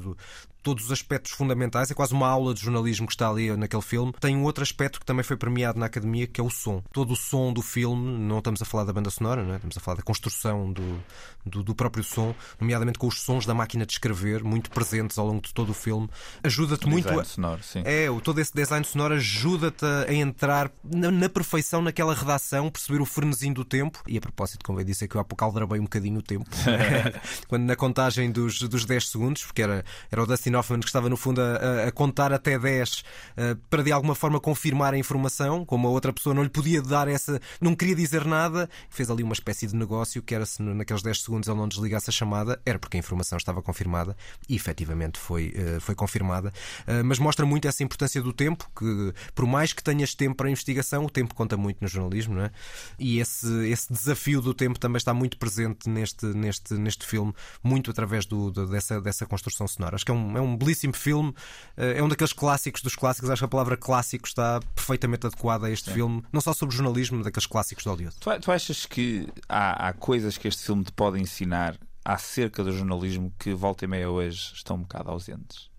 todos os aspectos fundamentais, é quase uma aula de jornalismo que está ali naquele filme. Tem um outro aspecto que também foi premiado na academia, que é o som. Todo o som do filme, não estamos a falar da banda sonora, não é? estamos a falar da construção do, do, do próprio som, nomeadamente com os sons da máquina de escrever, muito presentes ao longo de todo o filme. Ajuda-te muito Design a. sonoro, sim. É, todo esse design sonoro ajuda-te a entrar na, na perfeição naquela redação, perceber o frenesinho do tempo. E a propósito, convém dizer que eu há pouco aldrabei um bocadinho o tempo. [laughs] Quando na contagem dos, dos 10 segundos, porque era, era o Dustin Hoffman que estava no fundo a, a- contar até 10 eh, para de alguma forma confirmar a informação, como a outra pessoa não lhe podia dar essa, não queria dizer nada, fez ali uma espécie de negócio que era se naqueles 10 segundos ele não desligasse a chamada, era porque a informação estava confirmada e efetivamente foi, eh, foi confirmada. Eh, mas mostra muito essa importância do tempo, que por mais que tenhas tempo para a investigação, o tempo conta muito no jornalismo, não é? E esse, esse desafio do tempo também está muito presente neste, neste, neste filme, muito através do, do- dessa, dessa construção sonora. Acho que é um, é um belíssimo filme, eh, é um daqueles clássicos dos clássicos. Acho que a palavra clássico está perfeitamente adequada a este filme, não só sobre jornalismo, daqueles clássicos de Hollywood. Tu, tu achas que há, há coisas que este filme te pode ensinar acerca do jornalismo que volta e meia hoje estão um bocado ausentes?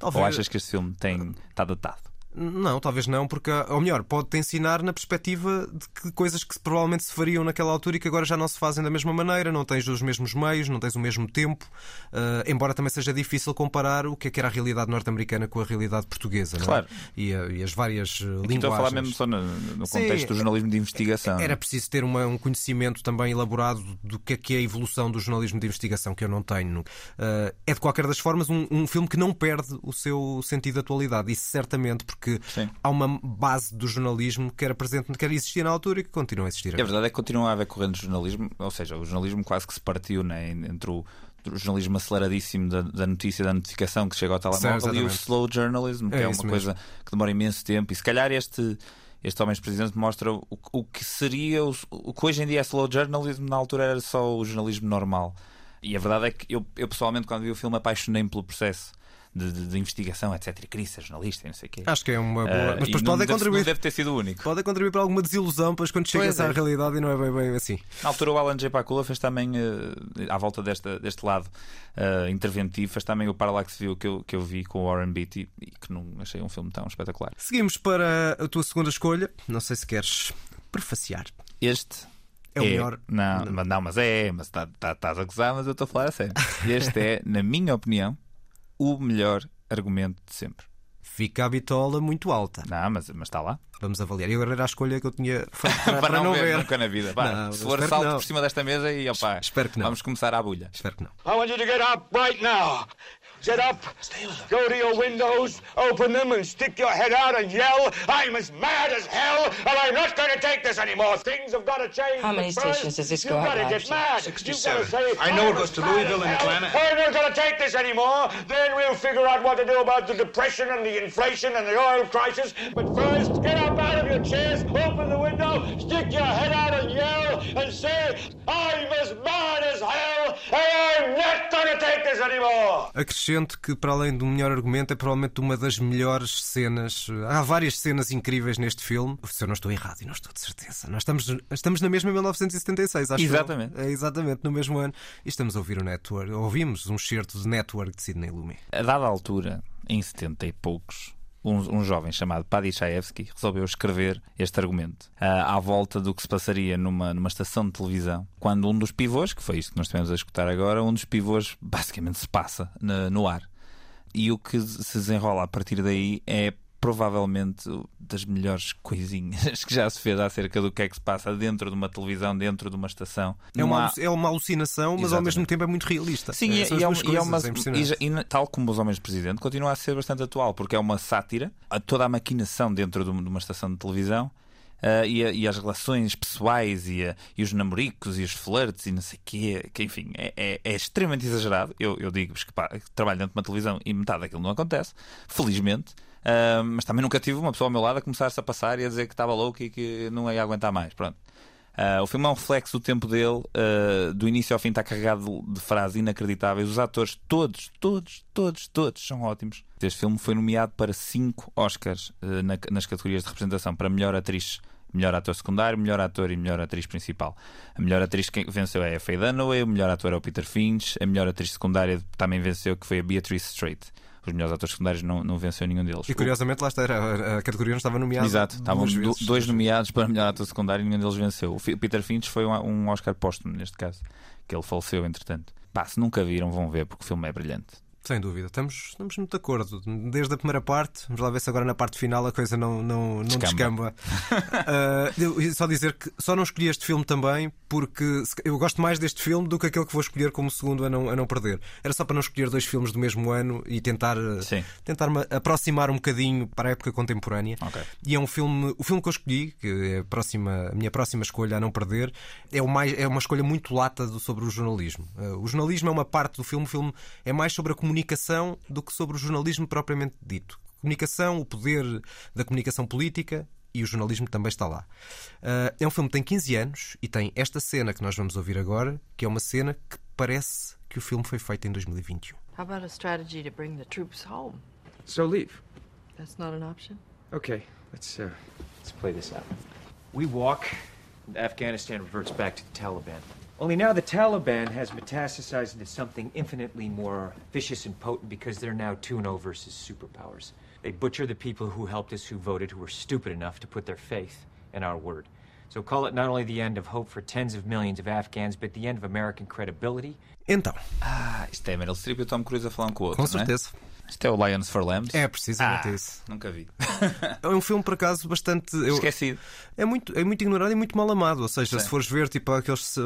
Ou achas que este filme tem, está datado? Não, talvez não, porque, ou melhor, pode-te ensinar na perspectiva de que coisas que provavelmente se fariam naquela altura e que agora já não se fazem da mesma maneira, não tens os mesmos meios, não tens o mesmo tempo, eh, embora também seja difícil comparar o que é que era a realidade norte-americana com a realidade portuguesa, é? Claro. E, eh, e as várias eh, linguagens. estou a falar mesmo só no, no Sim, contexto do jornalismo de investigação. Era preciso ter uma- um conhecimento também elaborado do que é que é a evolução do jornalismo de investigação, que eu não tenho. Uh, é de qualquer das formas um, um filme que não perde o seu sentido de atualidade. Isso certamente, porque Sim. há uma base do jornalismo que era presente, que era existia na altura e que continua a existir A agora. verdade é que continua a haver correntes de jornalismo, ou seja, o jornalismo quase que se partiu né, entre o, o jornalismo aceleradíssimo da, da notícia, da notificação que chega ao telemóvel e o slow journalism, que É é, uma coisa que demora imenso tempo. E se calhar este, este Homens Presidente mostra o, o que seria, o, o que hoje em dia é slow journalism, na altura era só o jornalismo normal. E a verdade é que eu, eu pessoalmente, quando vi o filme, apaixonei-me pelo processo. De, de- de investigação, etc. E queria ser jornalista e não sei o quê. Acho que é uma boa. Ah, Mas depois pode deve, contribuir. deve ter sido o único. Pode contribuir para alguma desilusão, pois quando chegas Pois é. à realidade e não é bem, bem assim. Na altura, o Alan J. Pakula fez também, eh, à volta desta, deste lado eh, interventivo, fez também o Parallax View que eu, que eu vi com o Warren Beatty e que não achei um filme tão espetacular. Seguimos para a tua segunda escolha. Não sei se queres prefaciar. Este É o melhor. Não, mas, não, mas é, mas tá- tá- estás a gozar, mas eu estou a falar a sério. [laughs] Este é, na minha opinião, o melhor argumento de sempre. Fica a bitola muito alta. Não, mas mas está lá. Vamos avaliar. E agora era a escolha que eu tinha feito [laughs] para, Para, não, ver, ver. nunca na vida. Vá, Não, se eu for salto não. por cima desta mesa e opá, Espero que não. vamos começar à bulha. Espero que não. I want you to get up right now. Get up, go to your windows, open them, and stick your head out and yell, I'm as mad as hell, and I'm not going to take this anymore. Things have got to change. How many first, stations does this you've go got out to get mad. 67. You've got to say, I know it goes to Louisville and hell." Atlanta. We're not going to take this anymore. Then we'll figure out what to do about the depression and the inflation and the oil crisis. But first, get up out of your chairs, open the window, stick your head out and yell, and say, I'm as mad as hell, and I'm not going to take this anymore. Que, para além do melhor argumento, é provavelmente uma das melhores cenas. Há várias cenas incríveis neste filme. Se eu não estou errado, e não estou de certeza. Nós estamos, estamos na mesma em 1976, acho. Exatamente. É exatamente, no mesmo ano. E estamos a ouvir o Network. Ouvimos um certo de Network de Sidney Lumet. A dada altura, em 70 e poucos, um, um jovem chamado Paddy resolveu escrever este argumento ah, à volta do que se passaria numa, numa estação de televisão, quando um dos pivôs, que foi isto que nós estivemos a escutar agora, um dos pivôs basicamente se passa na- no ar. E o que se desenrola a partir daí é provavelmente das melhores [laughs] coisinhas que já se fez acerca do que é que se passa dentro de uma televisão, dentro de uma estação. É uma, há- é uma alucinação, mas ao Exatamente. mesmo tempo é muito realista. Sim, É, e, é, é uma, é e, e tal como Os Homens de Presidente, continua a ser bastante atual, porque é uma sátira a toda a maquinação dentro de uma estação de televisão. ah, e, a- e as relações pessoais e, a- e os namoricos e os flirts e não sei o quê, que enfim, é, é- é extremamente exagerado. Eu, eu digo-vos que, pá, que trabalho dentro de uma televisão e metade daquilo não acontece, felizmente. Ah, mas também nunca tive uma pessoa ao meu lado a começar-se a passar e a dizer que estava louco e que não ia aguentar mais. Pronto. Ah, o filme é um reflexo do tempo dele, ah, do início ao fim está carregado de frases inacreditáveis. Os atores, todos, todos, todos, todos são ótimos. Este filme foi nomeado para cinco Oscars na- nas categorias de representação para melhor atriz. Melhor ator secundário, melhor ator e melhor atriz principal. A melhor atriz que venceu é a Faye Dunaway, o melhor ator é o Peter Finch, a melhor atriz secundária também venceu, que foi a Beatrice Strait. Os melhores atores secundários não, não venceu nenhum deles. E curiosamente, lá está, era, a categoria não estava nomeada. Exato, estavam do- dois nomeados para melhor ator secundário e nenhum deles venceu. O Peter Finch foi um, um Oscar póstumo, neste caso, que ele faleceu entretanto. Pá, se nunca viram, vão ver, porque o filme é brilhante. Sem dúvida, estamos, estamos muito de acordo. Desde a primeira parte, vamos lá ver se agora na parte final a coisa não, não, não Descamba. descamba. [laughs] Ia só dizer que só não escolhi este filme também porque eu gosto mais deste filme do que aquele que vou escolher como segundo a não, a não perder. Era só para não escolher dois filmes do mesmo ano e tentar, ah, Sim. tentar aproximar um bocadinho para a época contemporânea. Ok. E é um filme, o filme que eu escolhi, que é a, próxima, a minha próxima escolha a não perder, é, o mais, é uma escolha muito lata do- sobre o jornalismo. Ah, o jornalismo é uma parte do filme, o filme é mais sobre a comunicação do que sobre o jornalismo propriamente dito. Comunicação, o poder da comunicação política e o jornalismo também está lá. Ah, é um filme que tem 15 anos e tem esta cena que nós vamos ouvir agora, que é uma cena que parece que o filme foi feito em 2021. How about a strategy to bring the troops home? So leave. That's not an option. Okay, let's uh, let's play this out. We walk, Afghanistan reverts back to the Taliban. Only now the Taliban has metastasized into something infinitely more vicious and potent because they're now 2 0 versus superpowers. They butcher the people who helped us, who voted, who were stupid enough to put their faith in our word. So call it not only the end of hope for tens of millions of Afghans, but the end of American credibility Então, Ah, isto é Meryl Streep e o Tom Cruise a falar um com o outro. com não é? Isto é o Lions for Lambs. É precisamente Ah, isso. Nunca vi. [laughs] É um filme, por acaso, bastante. eu- Esquecido. É muito, é muito ignorado e muito mal amado. Ou seja, Sim. se fores ver tipo, aqueles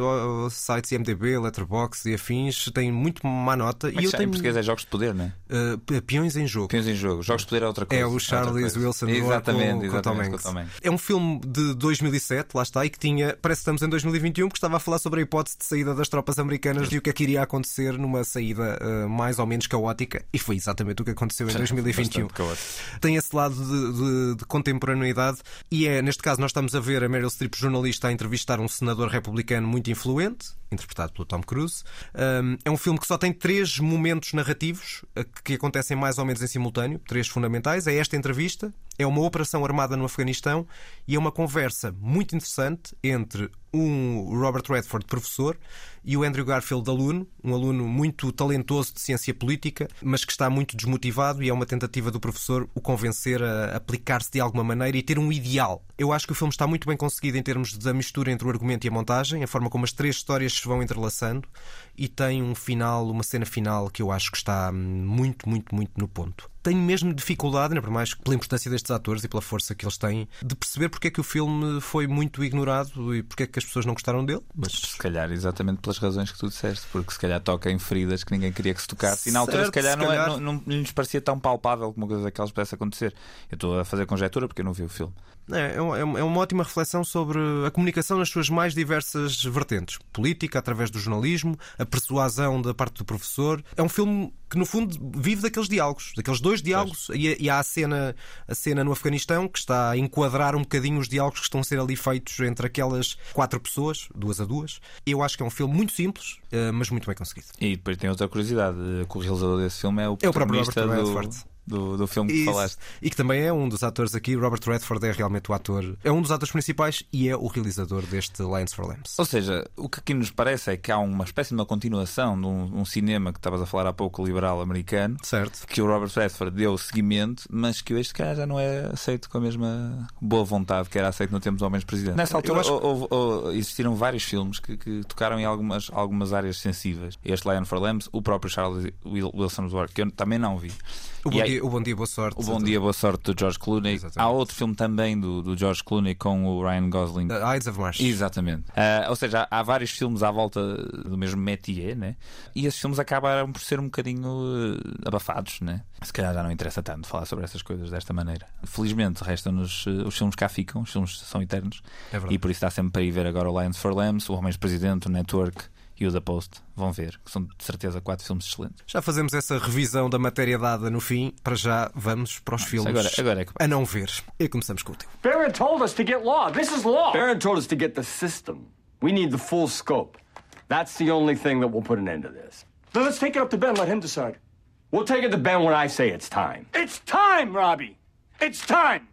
sites IMDB, Letterboxd e afins, tem muito má nota. É e que eu tenho Em português é Jogos de Poder, não é? uh, peões em jogo. Peões em jogo. Jogos de Poder é outra coisa. É o outra Charles coisa. Wilson Exatamente, com, exatamente, com Hanks. Tom Hanks. É um filme de 2007, lá está, e que tinha. Parece que estamos em 2021, porque estava a falar sobre a hipótese de saída das tropas americanas e o que é que iria acontecer numa saída uh, mais ou menos caótica. E foi exatamente o que aconteceu em 2021. Bastante caótico. Tem esse lado de, de- de contemporaneidade e é, neste caso, nós estamos a ver a Meryl Streep, jornalista, a entrevistar um senador republicano muito influente, interpretado pelo Tom Cruise. Um, é um filme que só tem três momentos narrativos que acontecem mais ou menos em simultâneo, três fundamentais. É esta entrevista, é uma operação armada no Afeganistão e é uma conversa muito interessante entre um Robert Redford, professor, e o Andrew Garfield, aluno, um aluno muito talentoso de ciência política, mas que está muito desmotivado e é uma tentativa do professor o convencer a aplicar-se de alguma maneira e ter um ideal. Eu acho que o filme está muito bem conseguido em termos da mistura entre o argumento e a montagem, a forma como as três histórias se vão entrelaçando e tem um final, uma cena final que eu acho que está muito, muito, muito no ponto. Tenho mesmo dificuldade, ainda por mais pela importância destes atores e pela força que eles têm, de perceber porque é que o filme foi muito ignorado e porque é que as pessoas não gostaram dele. Mas Se calhar, exatamente pelas razões que tu disseste, porque se calhar toca em feridas que ninguém queria que se tocasse e na altura, Certo, se calhar, se não, é- calhar. não, não, não lhes parecia tão palpável como uma coisa daquelas pudesse acontecer. Eu estou a fazer conjectura porque eu não vi o filme. É, é uma- é é uma ótima reflexão sobre a comunicação nas suas mais diversas vertentes. Política, através do jornalismo, a persuasão da parte do professor. É um filme que, no fundo, vive daqueles diálogos, daqueles dois diálogos. E, e há a cena, a cena no Afeganistão que está a enquadrar um bocadinho os diálogos que estão a ser ali feitos entre aquelas quatro pessoas, duas a duas. Eu acho que é um filme muito simples, eh, mas muito bem conseguido. E depois tem outra curiosidade: que o realizador desse filme é o É o próprio Robert do, Redford. Do, do filme que Isso. falaste. E que também é um dos atores aqui. Robert Redford é realmente o ator, é um dos atores principais e é o realizador deste Lions for Lambs. Ou seja, o que aqui nos parece é que há uma espécie de uma continuação de um, um cinema que estavas a falar há pouco, liberal americano, Certo. que o Robert Redford deu seguimento, mas que este cara já não é aceito com a mesma boa vontade que era aceito no tempo dos Homens Presidentes. Nessa altura acho- houve- houve- existiram vários filmes que, que tocaram em algumas, algumas áreas sensíveis. Este Lion for Lambs, o próprio Charles Wil- Wilson Work, que eu também não vi. O E aí- o bom dia, boa sorte. o Bom Dia, Boa Sorte do George Clooney. Exatamente. Há outro filme também do, do George Clooney com o Ryan Gosling. The Ides of March. Exatamente. Ah, ou seja, há há vários filmes à volta do mesmo métier, né? E esses filmes acabaram por ser um bocadinho eh, abafados, né? Se calhar já não interessa tanto falar sobre essas coisas desta maneira. Felizmente, restam-nos eh, os filmes cá ficam, os filmes são eternos. É e por isso está sempre para ir ver agora o Lions for Lambs, o Homens Presidente, o Network e o The Post. Vão ver, que são de certeza quatro filmes excelentes. Já fazemos essa revisão da matéria dada no fim. Para já, vamos para os filmes agora- agora é que- a não ver. E começamos com o teu. Barron told us to get law. This is law. Barron told us to get the system. We need the full scope. That's the only thing that will put an end to this. Then let's take it up to Ben. Let him decide. We'll take it to Ben when I say it's time. It's time, Robbie. It's time.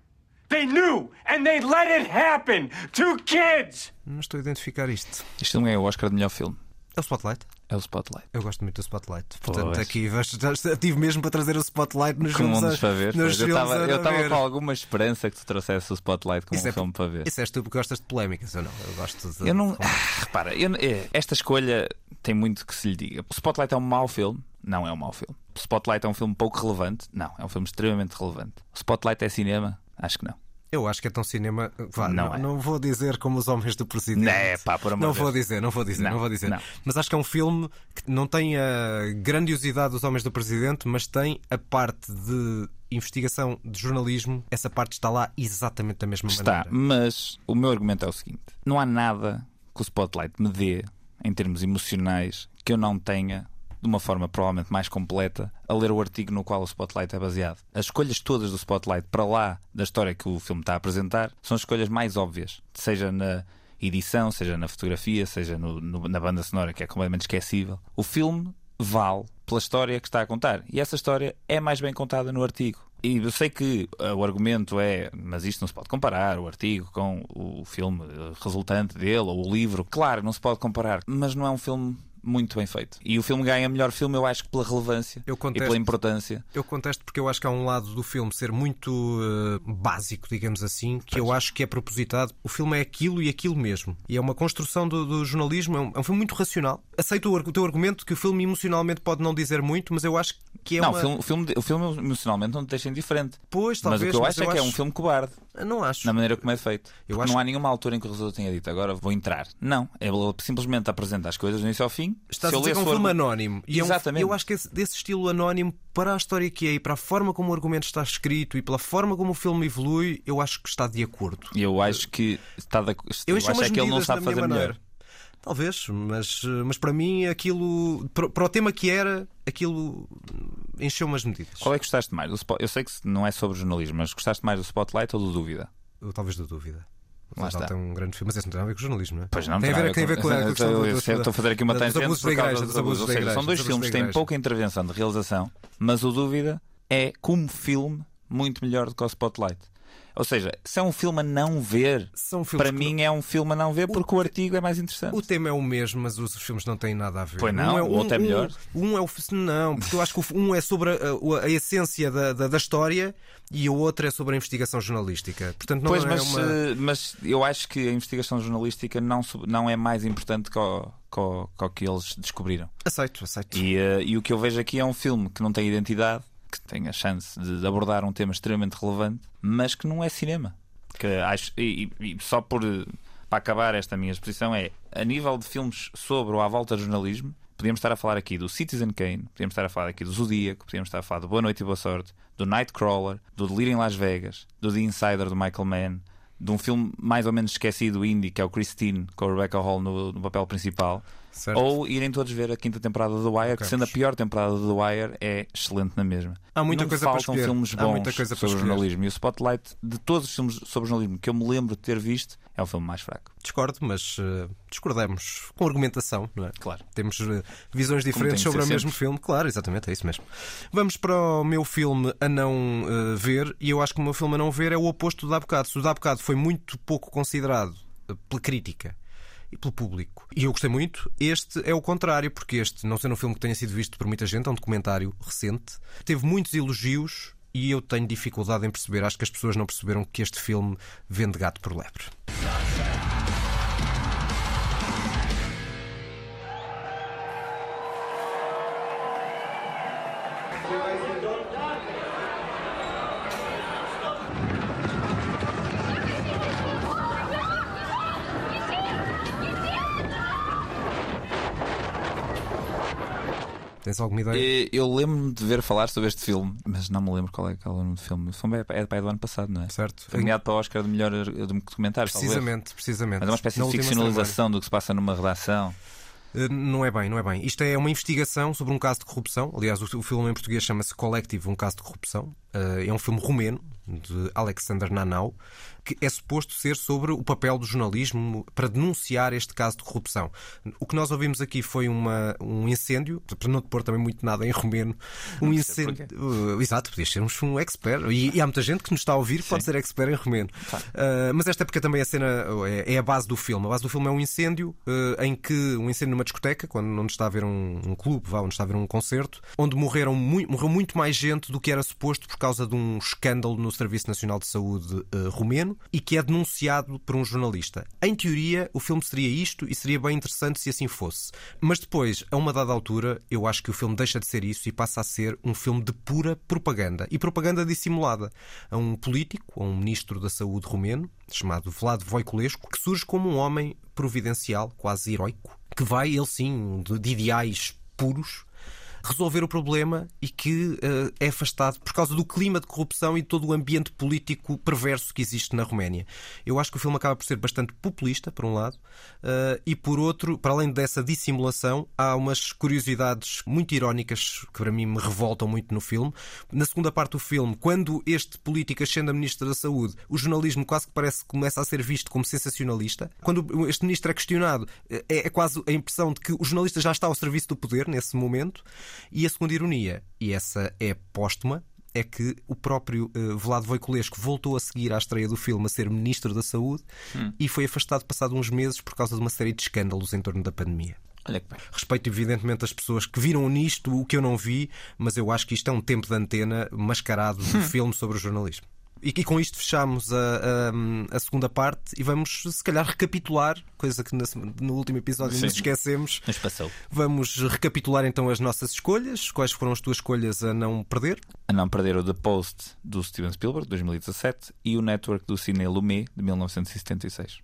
They knew, and they let it happen. Two kids. Não estou a identificar isto. Este filme é o Oscar de melhor filme. É o Spotlight? É o Spotlight. Eu gosto muito do Spotlight. Portanto, Pois. aqui vais- já tive mesmo para trazer o Spotlight nos filmes. Comuns a- ver. nos filmes eu estava com alguma esperança que tu trouxesse o Spotlight como Isso um é, filme para ver. Isso és tu porque gostas de polémicas, eu não. Eu gosto de. Eu não. Ah, repara, eu- é, esta escolha tem muito que se lhe diga. O Spotlight é um mau filme? Não é um mau filme. O Spotlight é um filme pouco relevante? Não, é um filme extremamente relevante. O Spotlight é cinema? Acho que não. Eu acho que é tão cinema. Vá, Não não, é. não vou dizer como os homens do presidente. Não é, pá, por amor Não de vou Deus. dizer, não vou dizer, não, Não, vou dizer. Mas acho que é um filme que não tem a grandiosidade dos homens do presidente, mas tem a parte de investigação de jornalismo. Essa parte está lá exatamente da mesma Está, maneira. mas o meu argumento é o seguinte: não há nada que o Spotlight me dê, em termos emocionais, que eu não tenha, de uma forma provavelmente mais completa, a ler o artigo no qual o Spotlight é baseado. As escolhas todas do Spotlight para lá da história que o filme está a apresentar são as escolhas mais óbvias, seja na edição, seja na fotografia, seja no- no- na banda sonora, que é completamente esquecível. O filme vale pela história que está a contar. E essa história é mais bem contada no artigo. E eu sei que uh, o argumento é, mas isto não se pode comparar, o artigo com o filme resultante dele, ou o livro. Claro, não se pode comparar, mas não é um filme muito bem feito. E o filme ganha melhor filme, eu acho que pela relevância Eu e contesto. pela importância. Eu contesto porque eu acho que há um lado do filme ser muito eh, básico, digamos assim, que eu acho que é propositado. O filme é aquilo e aquilo mesmo. E é uma construção do, do jornalismo, é um, é um filme muito racional. Aceito o, o teu argumento que o filme emocionalmente pode não dizer muito, mas eu acho que é não, uma. o, filme, o, filme, o filme emocionalmente não te deixa indiferente. Pois, mas talvez, o que eu mas acho é eu que é acho- um filme cobarde. Não acho. Na maneira como é feito. Eu acho não há nenhuma altura em que o realizador tenha dito agora vou entrar. Não. Ele simplesmente apresenta as coisas do início ao fim. Estás Se a dizer que é um filme anónimo. E é um- Exatamente. eu acho que esse- desse estilo anónimo, para a história que é e para a forma como o argumento está escrito e pela forma como o filme evolui, eu acho que está de acordo. Eu acho que está de... Eu eu acho é que ele não sabe fazer maneira. melhor. Talvez, mas, mas para mim aquilo. Para, o tema que era, aquilo encheu umas medidas. Qual é que gostaste mais? Do Eu sei que não é sobre jornalismo, mas gostaste mais do Spotlight ou do Dúvida? Eu, talvez da dúvida. Lá Mas não está. tem um grande filme, mas isso não tem nada a ver com jornalismo, não é? Pois não, tem a ver, tem a ver com a, com a questão Eu do- do- sei, Estou a fazer aqui uma dos tangente por da igreja, dos dos abusos da igreja. São dois dos filmes que da têm pouca intervenção de realização, mas o Dúvida é, como filme, muito melhor do que o Spotlight. Ou seja, se é um filme a não ver, para mim é um filme a não ver porque o, artigo é mais interessante. O tema é o mesmo, mas os filmes não têm nada a ver. Pois não, Um o outro é melhor. Um, um é o. Não, porque eu acho que o- um é sobre a, a- a essência da, da, da história e o outro é sobre a investigação jornalística. Portanto, não Pois, é mas, uma. eh, mas eu acho que a investigação jornalística não, não é mais importante que o, que o- que o eles descobriram. Aceito, aceito. E, eh, e o que eu vejo aqui é um filme que não tem identidade, que tem a chance de abordar um tema extremamente relevante, mas que não é cinema. Que acho, e, e- só por para acabar esta minha exposição é a nível de filmes sobre ou à volta do jornalismo, podíamos estar a falar aqui do Citizen Kane, podíamos estar a falar aqui do Zodíaco, podíamos estar a falar do Boa Noite e Boa Sorte, do Nightcrawler, do Delírio em Las Vegas, do The Insider do Michael Mann, de um filme mais ou menos esquecido indie que é o Christine com a Rebecca Hall no, no papel principal. Certo. Ou irem todos ver a quinta temporada do Wire, que sendo a pior temporada do Wire, é excelente na mesma. Há muita Não coisa para faltam escolher. filmes Há bons muita coisa para sobre escolher. jornalismo. E o Spotlight, de todos os filmes sobre jornalismo que eu me lembro de ter visto, é o filme mais fraco. Discordo, mas eh, discordamos com argumentação, não é? Claro. Temos eh, visões diferentes sobre o mesmo filme. Claro, exatamente, é isso mesmo. Vamos para o meu filme a não eh, ver, e eu acho que o meu filme a não ver é o oposto do bocado. Se o bocado foi muito pouco considerado pela crítica e pelo público, e eu gostei muito, este é o contrário, porque este, não sendo um filme que tenha sido visto por muita gente, é um documentário recente, teve muitos elogios. E eu tenho dificuldade em perceber, acho que as pessoas não perceberam que este filme vende gato por lebre. Tens alguma ideia? E Eu lembro-me de ver falar sobre este filme, mas não me lembro qual é, qual é o nome do filme. O filme é, é, é do ano passado, não é? Certo. Foi nomeado para o Oscar de melhor de documentário. Precisamente, precisamente. Mas é uma espécie Na de ficcionalização do que se passa numa redação. Uh, Não é bem, não é bem. Isto é uma investigação sobre um caso de corrupção. Aliás, o filme em português chama-se Collective, um caso de corrupção. É um filme romeno de Alexander Nanau, que é suposto ser sobre o papel do jornalismo para denunciar este caso de corrupção. O que nós ouvimos aqui foi uma, um incêndio, para não te pôr também muito nada em romeno, um incêndio. Uh, exato, podias ser um, expert. E, e há muita gente que nos está a ouvir que pode ser expert em romeno. Uh, mas esta é porque também a cena é, é a base do filme. A base do filme é um incêndio uh, em que um incêndio numa discoteca, quando onde está a haver um, um clube, vá, onde está a haver um concerto, onde morreram mui- morreu muito mais gente do que era suposto por causa de um escândalo no Serviço Nacional de Saúde uh, romeno e que é denunciado por um jornalista. Em teoria, o filme seria isto e seria bem interessante se assim fosse. Mas depois, a uma dada altura, eu acho que o filme deixa de ser isso e passa a ser um filme de pura propaganda. E propaganda dissimulada. A um político, a um ministro da Saúde romeno, chamado Vlad Voiculescu, que surge como um homem providencial, quase heroico, que vai, ele sim, de, de ideais puros, resolver o problema e que eh, é afastado por causa do clima de corrupção e todo o ambiente político perverso que existe na Roménia. Eu acho que o filme acaba por ser bastante populista, por um lado, eh, e por outro, para além dessa dissimulação, há umas curiosidades muito irónicas que para mim me revoltam muito no filme. Na segunda parte do filme, quando este político ascende a Ministro da Saúde, o jornalismo quase que parece que começa a ser visto como sensacionalista. Quando este ministro é questionado, é, é quase a impressão de que o jornalista já está ao serviço do poder nesse momento. E a segunda ironia, e essa é póstuma, é que o próprio eh, Vlad Voiculescu voltou a seguir à estreia do filme a ser Ministro da Saúde Hum. e foi afastado passado uns meses por causa de uma série de escândalos em torno da pandemia. Olha que bem. Respeito, evidentemente, as pessoas que viram nisto o que eu não vi, mas eu acho que isto é um tempo de antena mascarado de [laughs] filme sobre o jornalismo. E, e com isto fechamos a, a- a segunda parte e vamos, se calhar, recapitular, coisa que sema- no último episódio Sim. nos esquecemos. Nos passou. Vamos recapitular então as nossas escolhas. Quais foram as tuas escolhas a não perder? A não perder o The Post do Steven Spielberg, de 2017, e o Network do Cine Lumet, de 1976.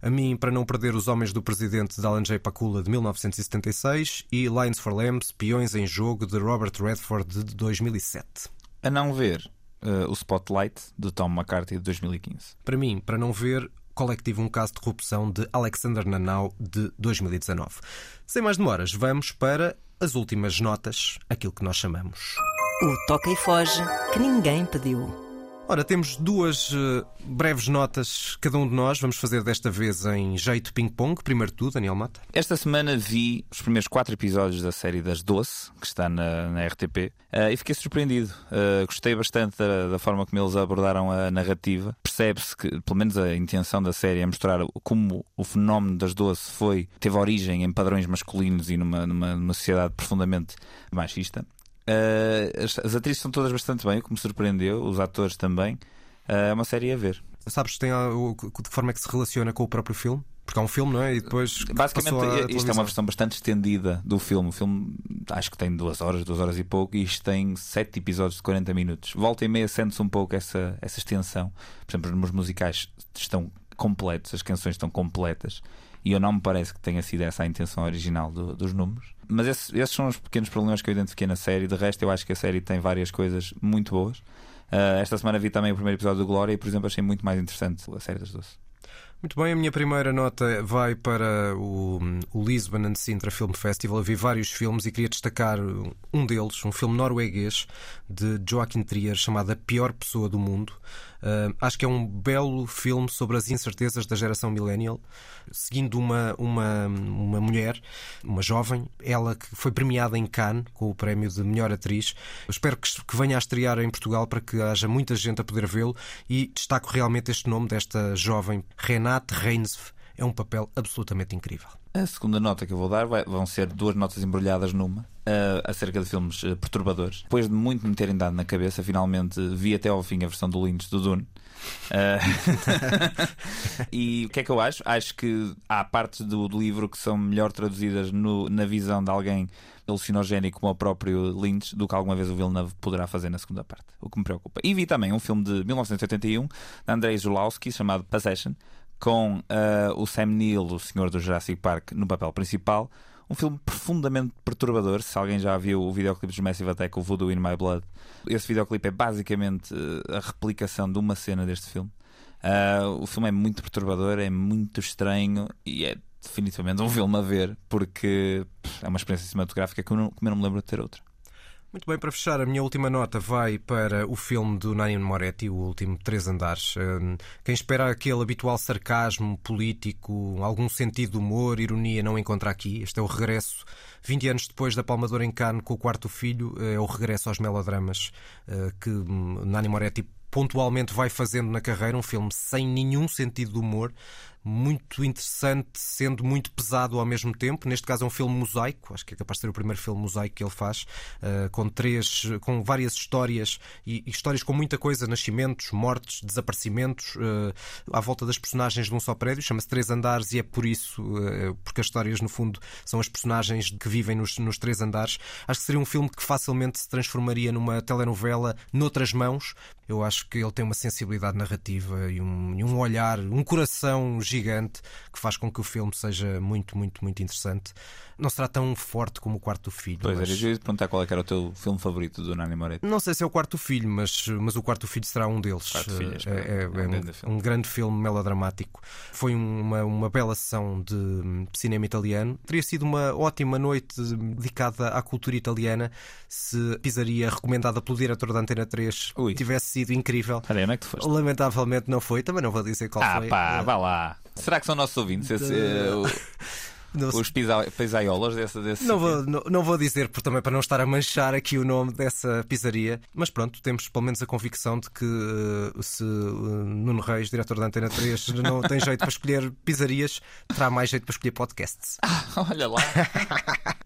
A mim, para não perder Os Homens do Presidente de Alan J. Pakula, de 1976, e Lines for Lambs, Peões em Jogo, de Robert Redford, de 2007. A não ver eh, o Spotlight, de Tom McCarthy, de 2015. Para mim, para não ver, Colectivo Um Caso de Corrupção, de Alexander Nanau, de 2019. Sem mais demoras, vamos para as últimas notas, aquilo que nós chamamos. O toca e foge que ninguém pediu. Ora, temos duas eh, breves notas, cada um de nós. Vamos fazer desta vez em jeito ping-pong. Primeiro tudo, Daniel Mata. Esta semana vi os primeiros quatro episódios da série das Doce, que está na, na RTP, eh, e fiquei surpreendido. Eh, gostei bastante da, da forma como eles abordaram a narrativa. Percebe-se que, pelo menos, a intenção da série é mostrar como o fenómeno das Doce foi, teve origem em padrões masculinos e numa, numa, numa sociedade profundamente machista. Eh, as, as atrizes estão todas bastante bem, o que me surpreendeu, os atores também. Eh, É uma série a ver. Sabes tem, ah, o- de que forma é que se relaciona com o próprio filme? Porque há um filme, não é? E depois. Basicamente, isto é uma versão bastante estendida do filme. O filme acho que tem duas horas, duas horas e pouco, e isto tem sete episódios de 40 minutos. Volta e meia sente-se um pouco essa, essa extensão. Por exemplo, os musicais estão completos, as canções estão completas. E eu não me parece que tenha sido essa a intenção original do- dos números. Mas esse- esses são os pequenos problemas que eu identifiquei na série. De resto, eu acho que a série tem várias coisas muito boas. Ah, esta semana vi também o primeiro episódio do Glória e, por exemplo, achei muito mais interessante a série das Doce. Muito bem, a minha primeira nota vai para o, o Lisbon and Sintra Film Festival. Eu vi vários filmes e queria destacar um deles, um filme norueguês de Joaquim Trier chamado A Pior Pessoa do Mundo. Ah, acho que é um belo filme sobre as incertezas da geração millennial, seguindo uma, uma, uma mulher, uma jovem, ela que foi premiada em Cannes com o prémio de melhor atriz. Eu espero que, que venha a estrear em Portugal para que haja muita gente a poder vê-lo e destaco realmente este nome desta jovem, Renate Reinsve. É um papel absolutamente incrível. A segunda nota que eu vou dar vai- vão ser duas notas embrulhadas numa, ah, acerca de filmes ah, perturbadores. Depois de muito me terem dado na cabeça, finalmente vi até ao fim a versão do Lynch do Dune. Ah, [laughs] e o que é que eu acho? Acho que há partes do, do livro que são melhor traduzidas no- na visão de alguém alucinogénico como o próprio Lynch do que alguma vez o Villeneuve poderá fazer na segunda parte, o que me preocupa. E vi também um filme de 1981 de Andrei Zulawski chamado Possession, com ah, o Sam Neill, o senhor do Jurassic Park, no papel principal. Um filme profundamente perturbador. Se alguém já viu o videoclipe de Massive Attack, o Voodoo in My Blood, esse videoclipe é basicamente eh, a replicação de uma cena deste filme. Ah, o filme é muito perturbador, é muito estranho e é definitivamente um filme a ver, porque pff, é uma experiência cinematográfica que eu não, que eu não me lembro de ter outra. Muito bem, para fechar, a minha última nota vai para o filme do Nanni Moretti, o último Três Andares. Hum, Quem espera aquele habitual sarcasmo político, algum sentido de humor, ironia, não encontra aqui. Este é o regresso, 20 anos depois da Palmadora em Cannes com o quarto filho, é o regresso aos melodramas eh, que hum, Nanni Moretti pontualmente vai fazendo na carreira. Um filme sem nenhum sentido de humor, muito interessante, sendo muito pesado ao mesmo tempo. Neste caso é um filme mosaico, acho que é capaz de ser o primeiro filme mosaico que ele faz, eh, com três, com várias histórias e, histórias com muita coisa, nascimentos, mortes, desaparecimentos, eh, à volta das personagens de um só prédio. Chama-se Três Andares e é por isso, eh, porque as histórias no fundo são as personagens que vivem nos, nos três andares. Acho que seria um filme que facilmente se transformaria numa telenovela noutras mãos. Eu acho que ele tem uma sensibilidade narrativa e um, e um olhar, um coração gigante que faz com que o filme seja muito, muito, muito interessante. Não será tão forte como o quarto filho. Pois mas- era, eu ia perguntar qual é era o teu filme favorito do Nani Moretti. não sei se é o quarto filho, mas, mas o quarto filho será um deles. Quarto Filho, acho que é, é. é- um é grande um, filme. grande filme melodramático. Foi uma, uma bela sessão de cinema italiano. Teria sido uma ótima noite dedicada à cultura italiana se a pizzaria recomendada pelo diretor da Antena 3 Ui. tivesse sido incrível. Olha, onde é que tu foste? Lamentavelmente não foi, também não vou dizer qual Ah, foi. pá, vá lá. Será que são nossos ouvintes? Esse, eh, o- [laughs] Não os pisa- pisaiolas desse, desse Não vou, não, não vou dizer, por, também para não estar a manchar aqui o nome dessa pizzaria, mas pronto, temos pelo menos a convicção de que eh, se eh, Nuno Reis, diretor da Antena 3, [laughs] não tem jeito para escolher pizzarias, terá mais jeito para escolher podcasts. [laughs] Olha lá. [laughs]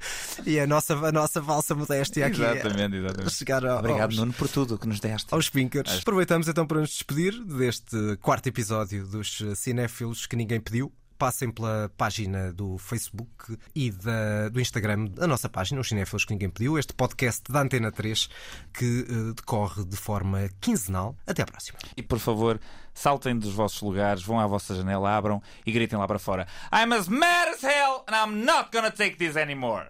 E a nossa, a nossa valsa modéstia aqui é exatamente, exatamente. chegar ao- Obrigado, aos, Nuno, por tudo que nos deste. aos pinkers. Aproveitamos então para nos despedir deste quarto episódio dos eh, cinéfilos que ninguém pediu. Passem pela página do Facebook e da- do Instagram, a nossa página, os Cinéfilos que ninguém pediu, este podcast da Antena 3 que eh, decorre de forma quinzenal. Até à próxima. E por favor, saltem dos vossos lugares, vão à vossa janela, abram e gritem lá para fora: I'm as mad as hell and I'm not gonna take this anymore.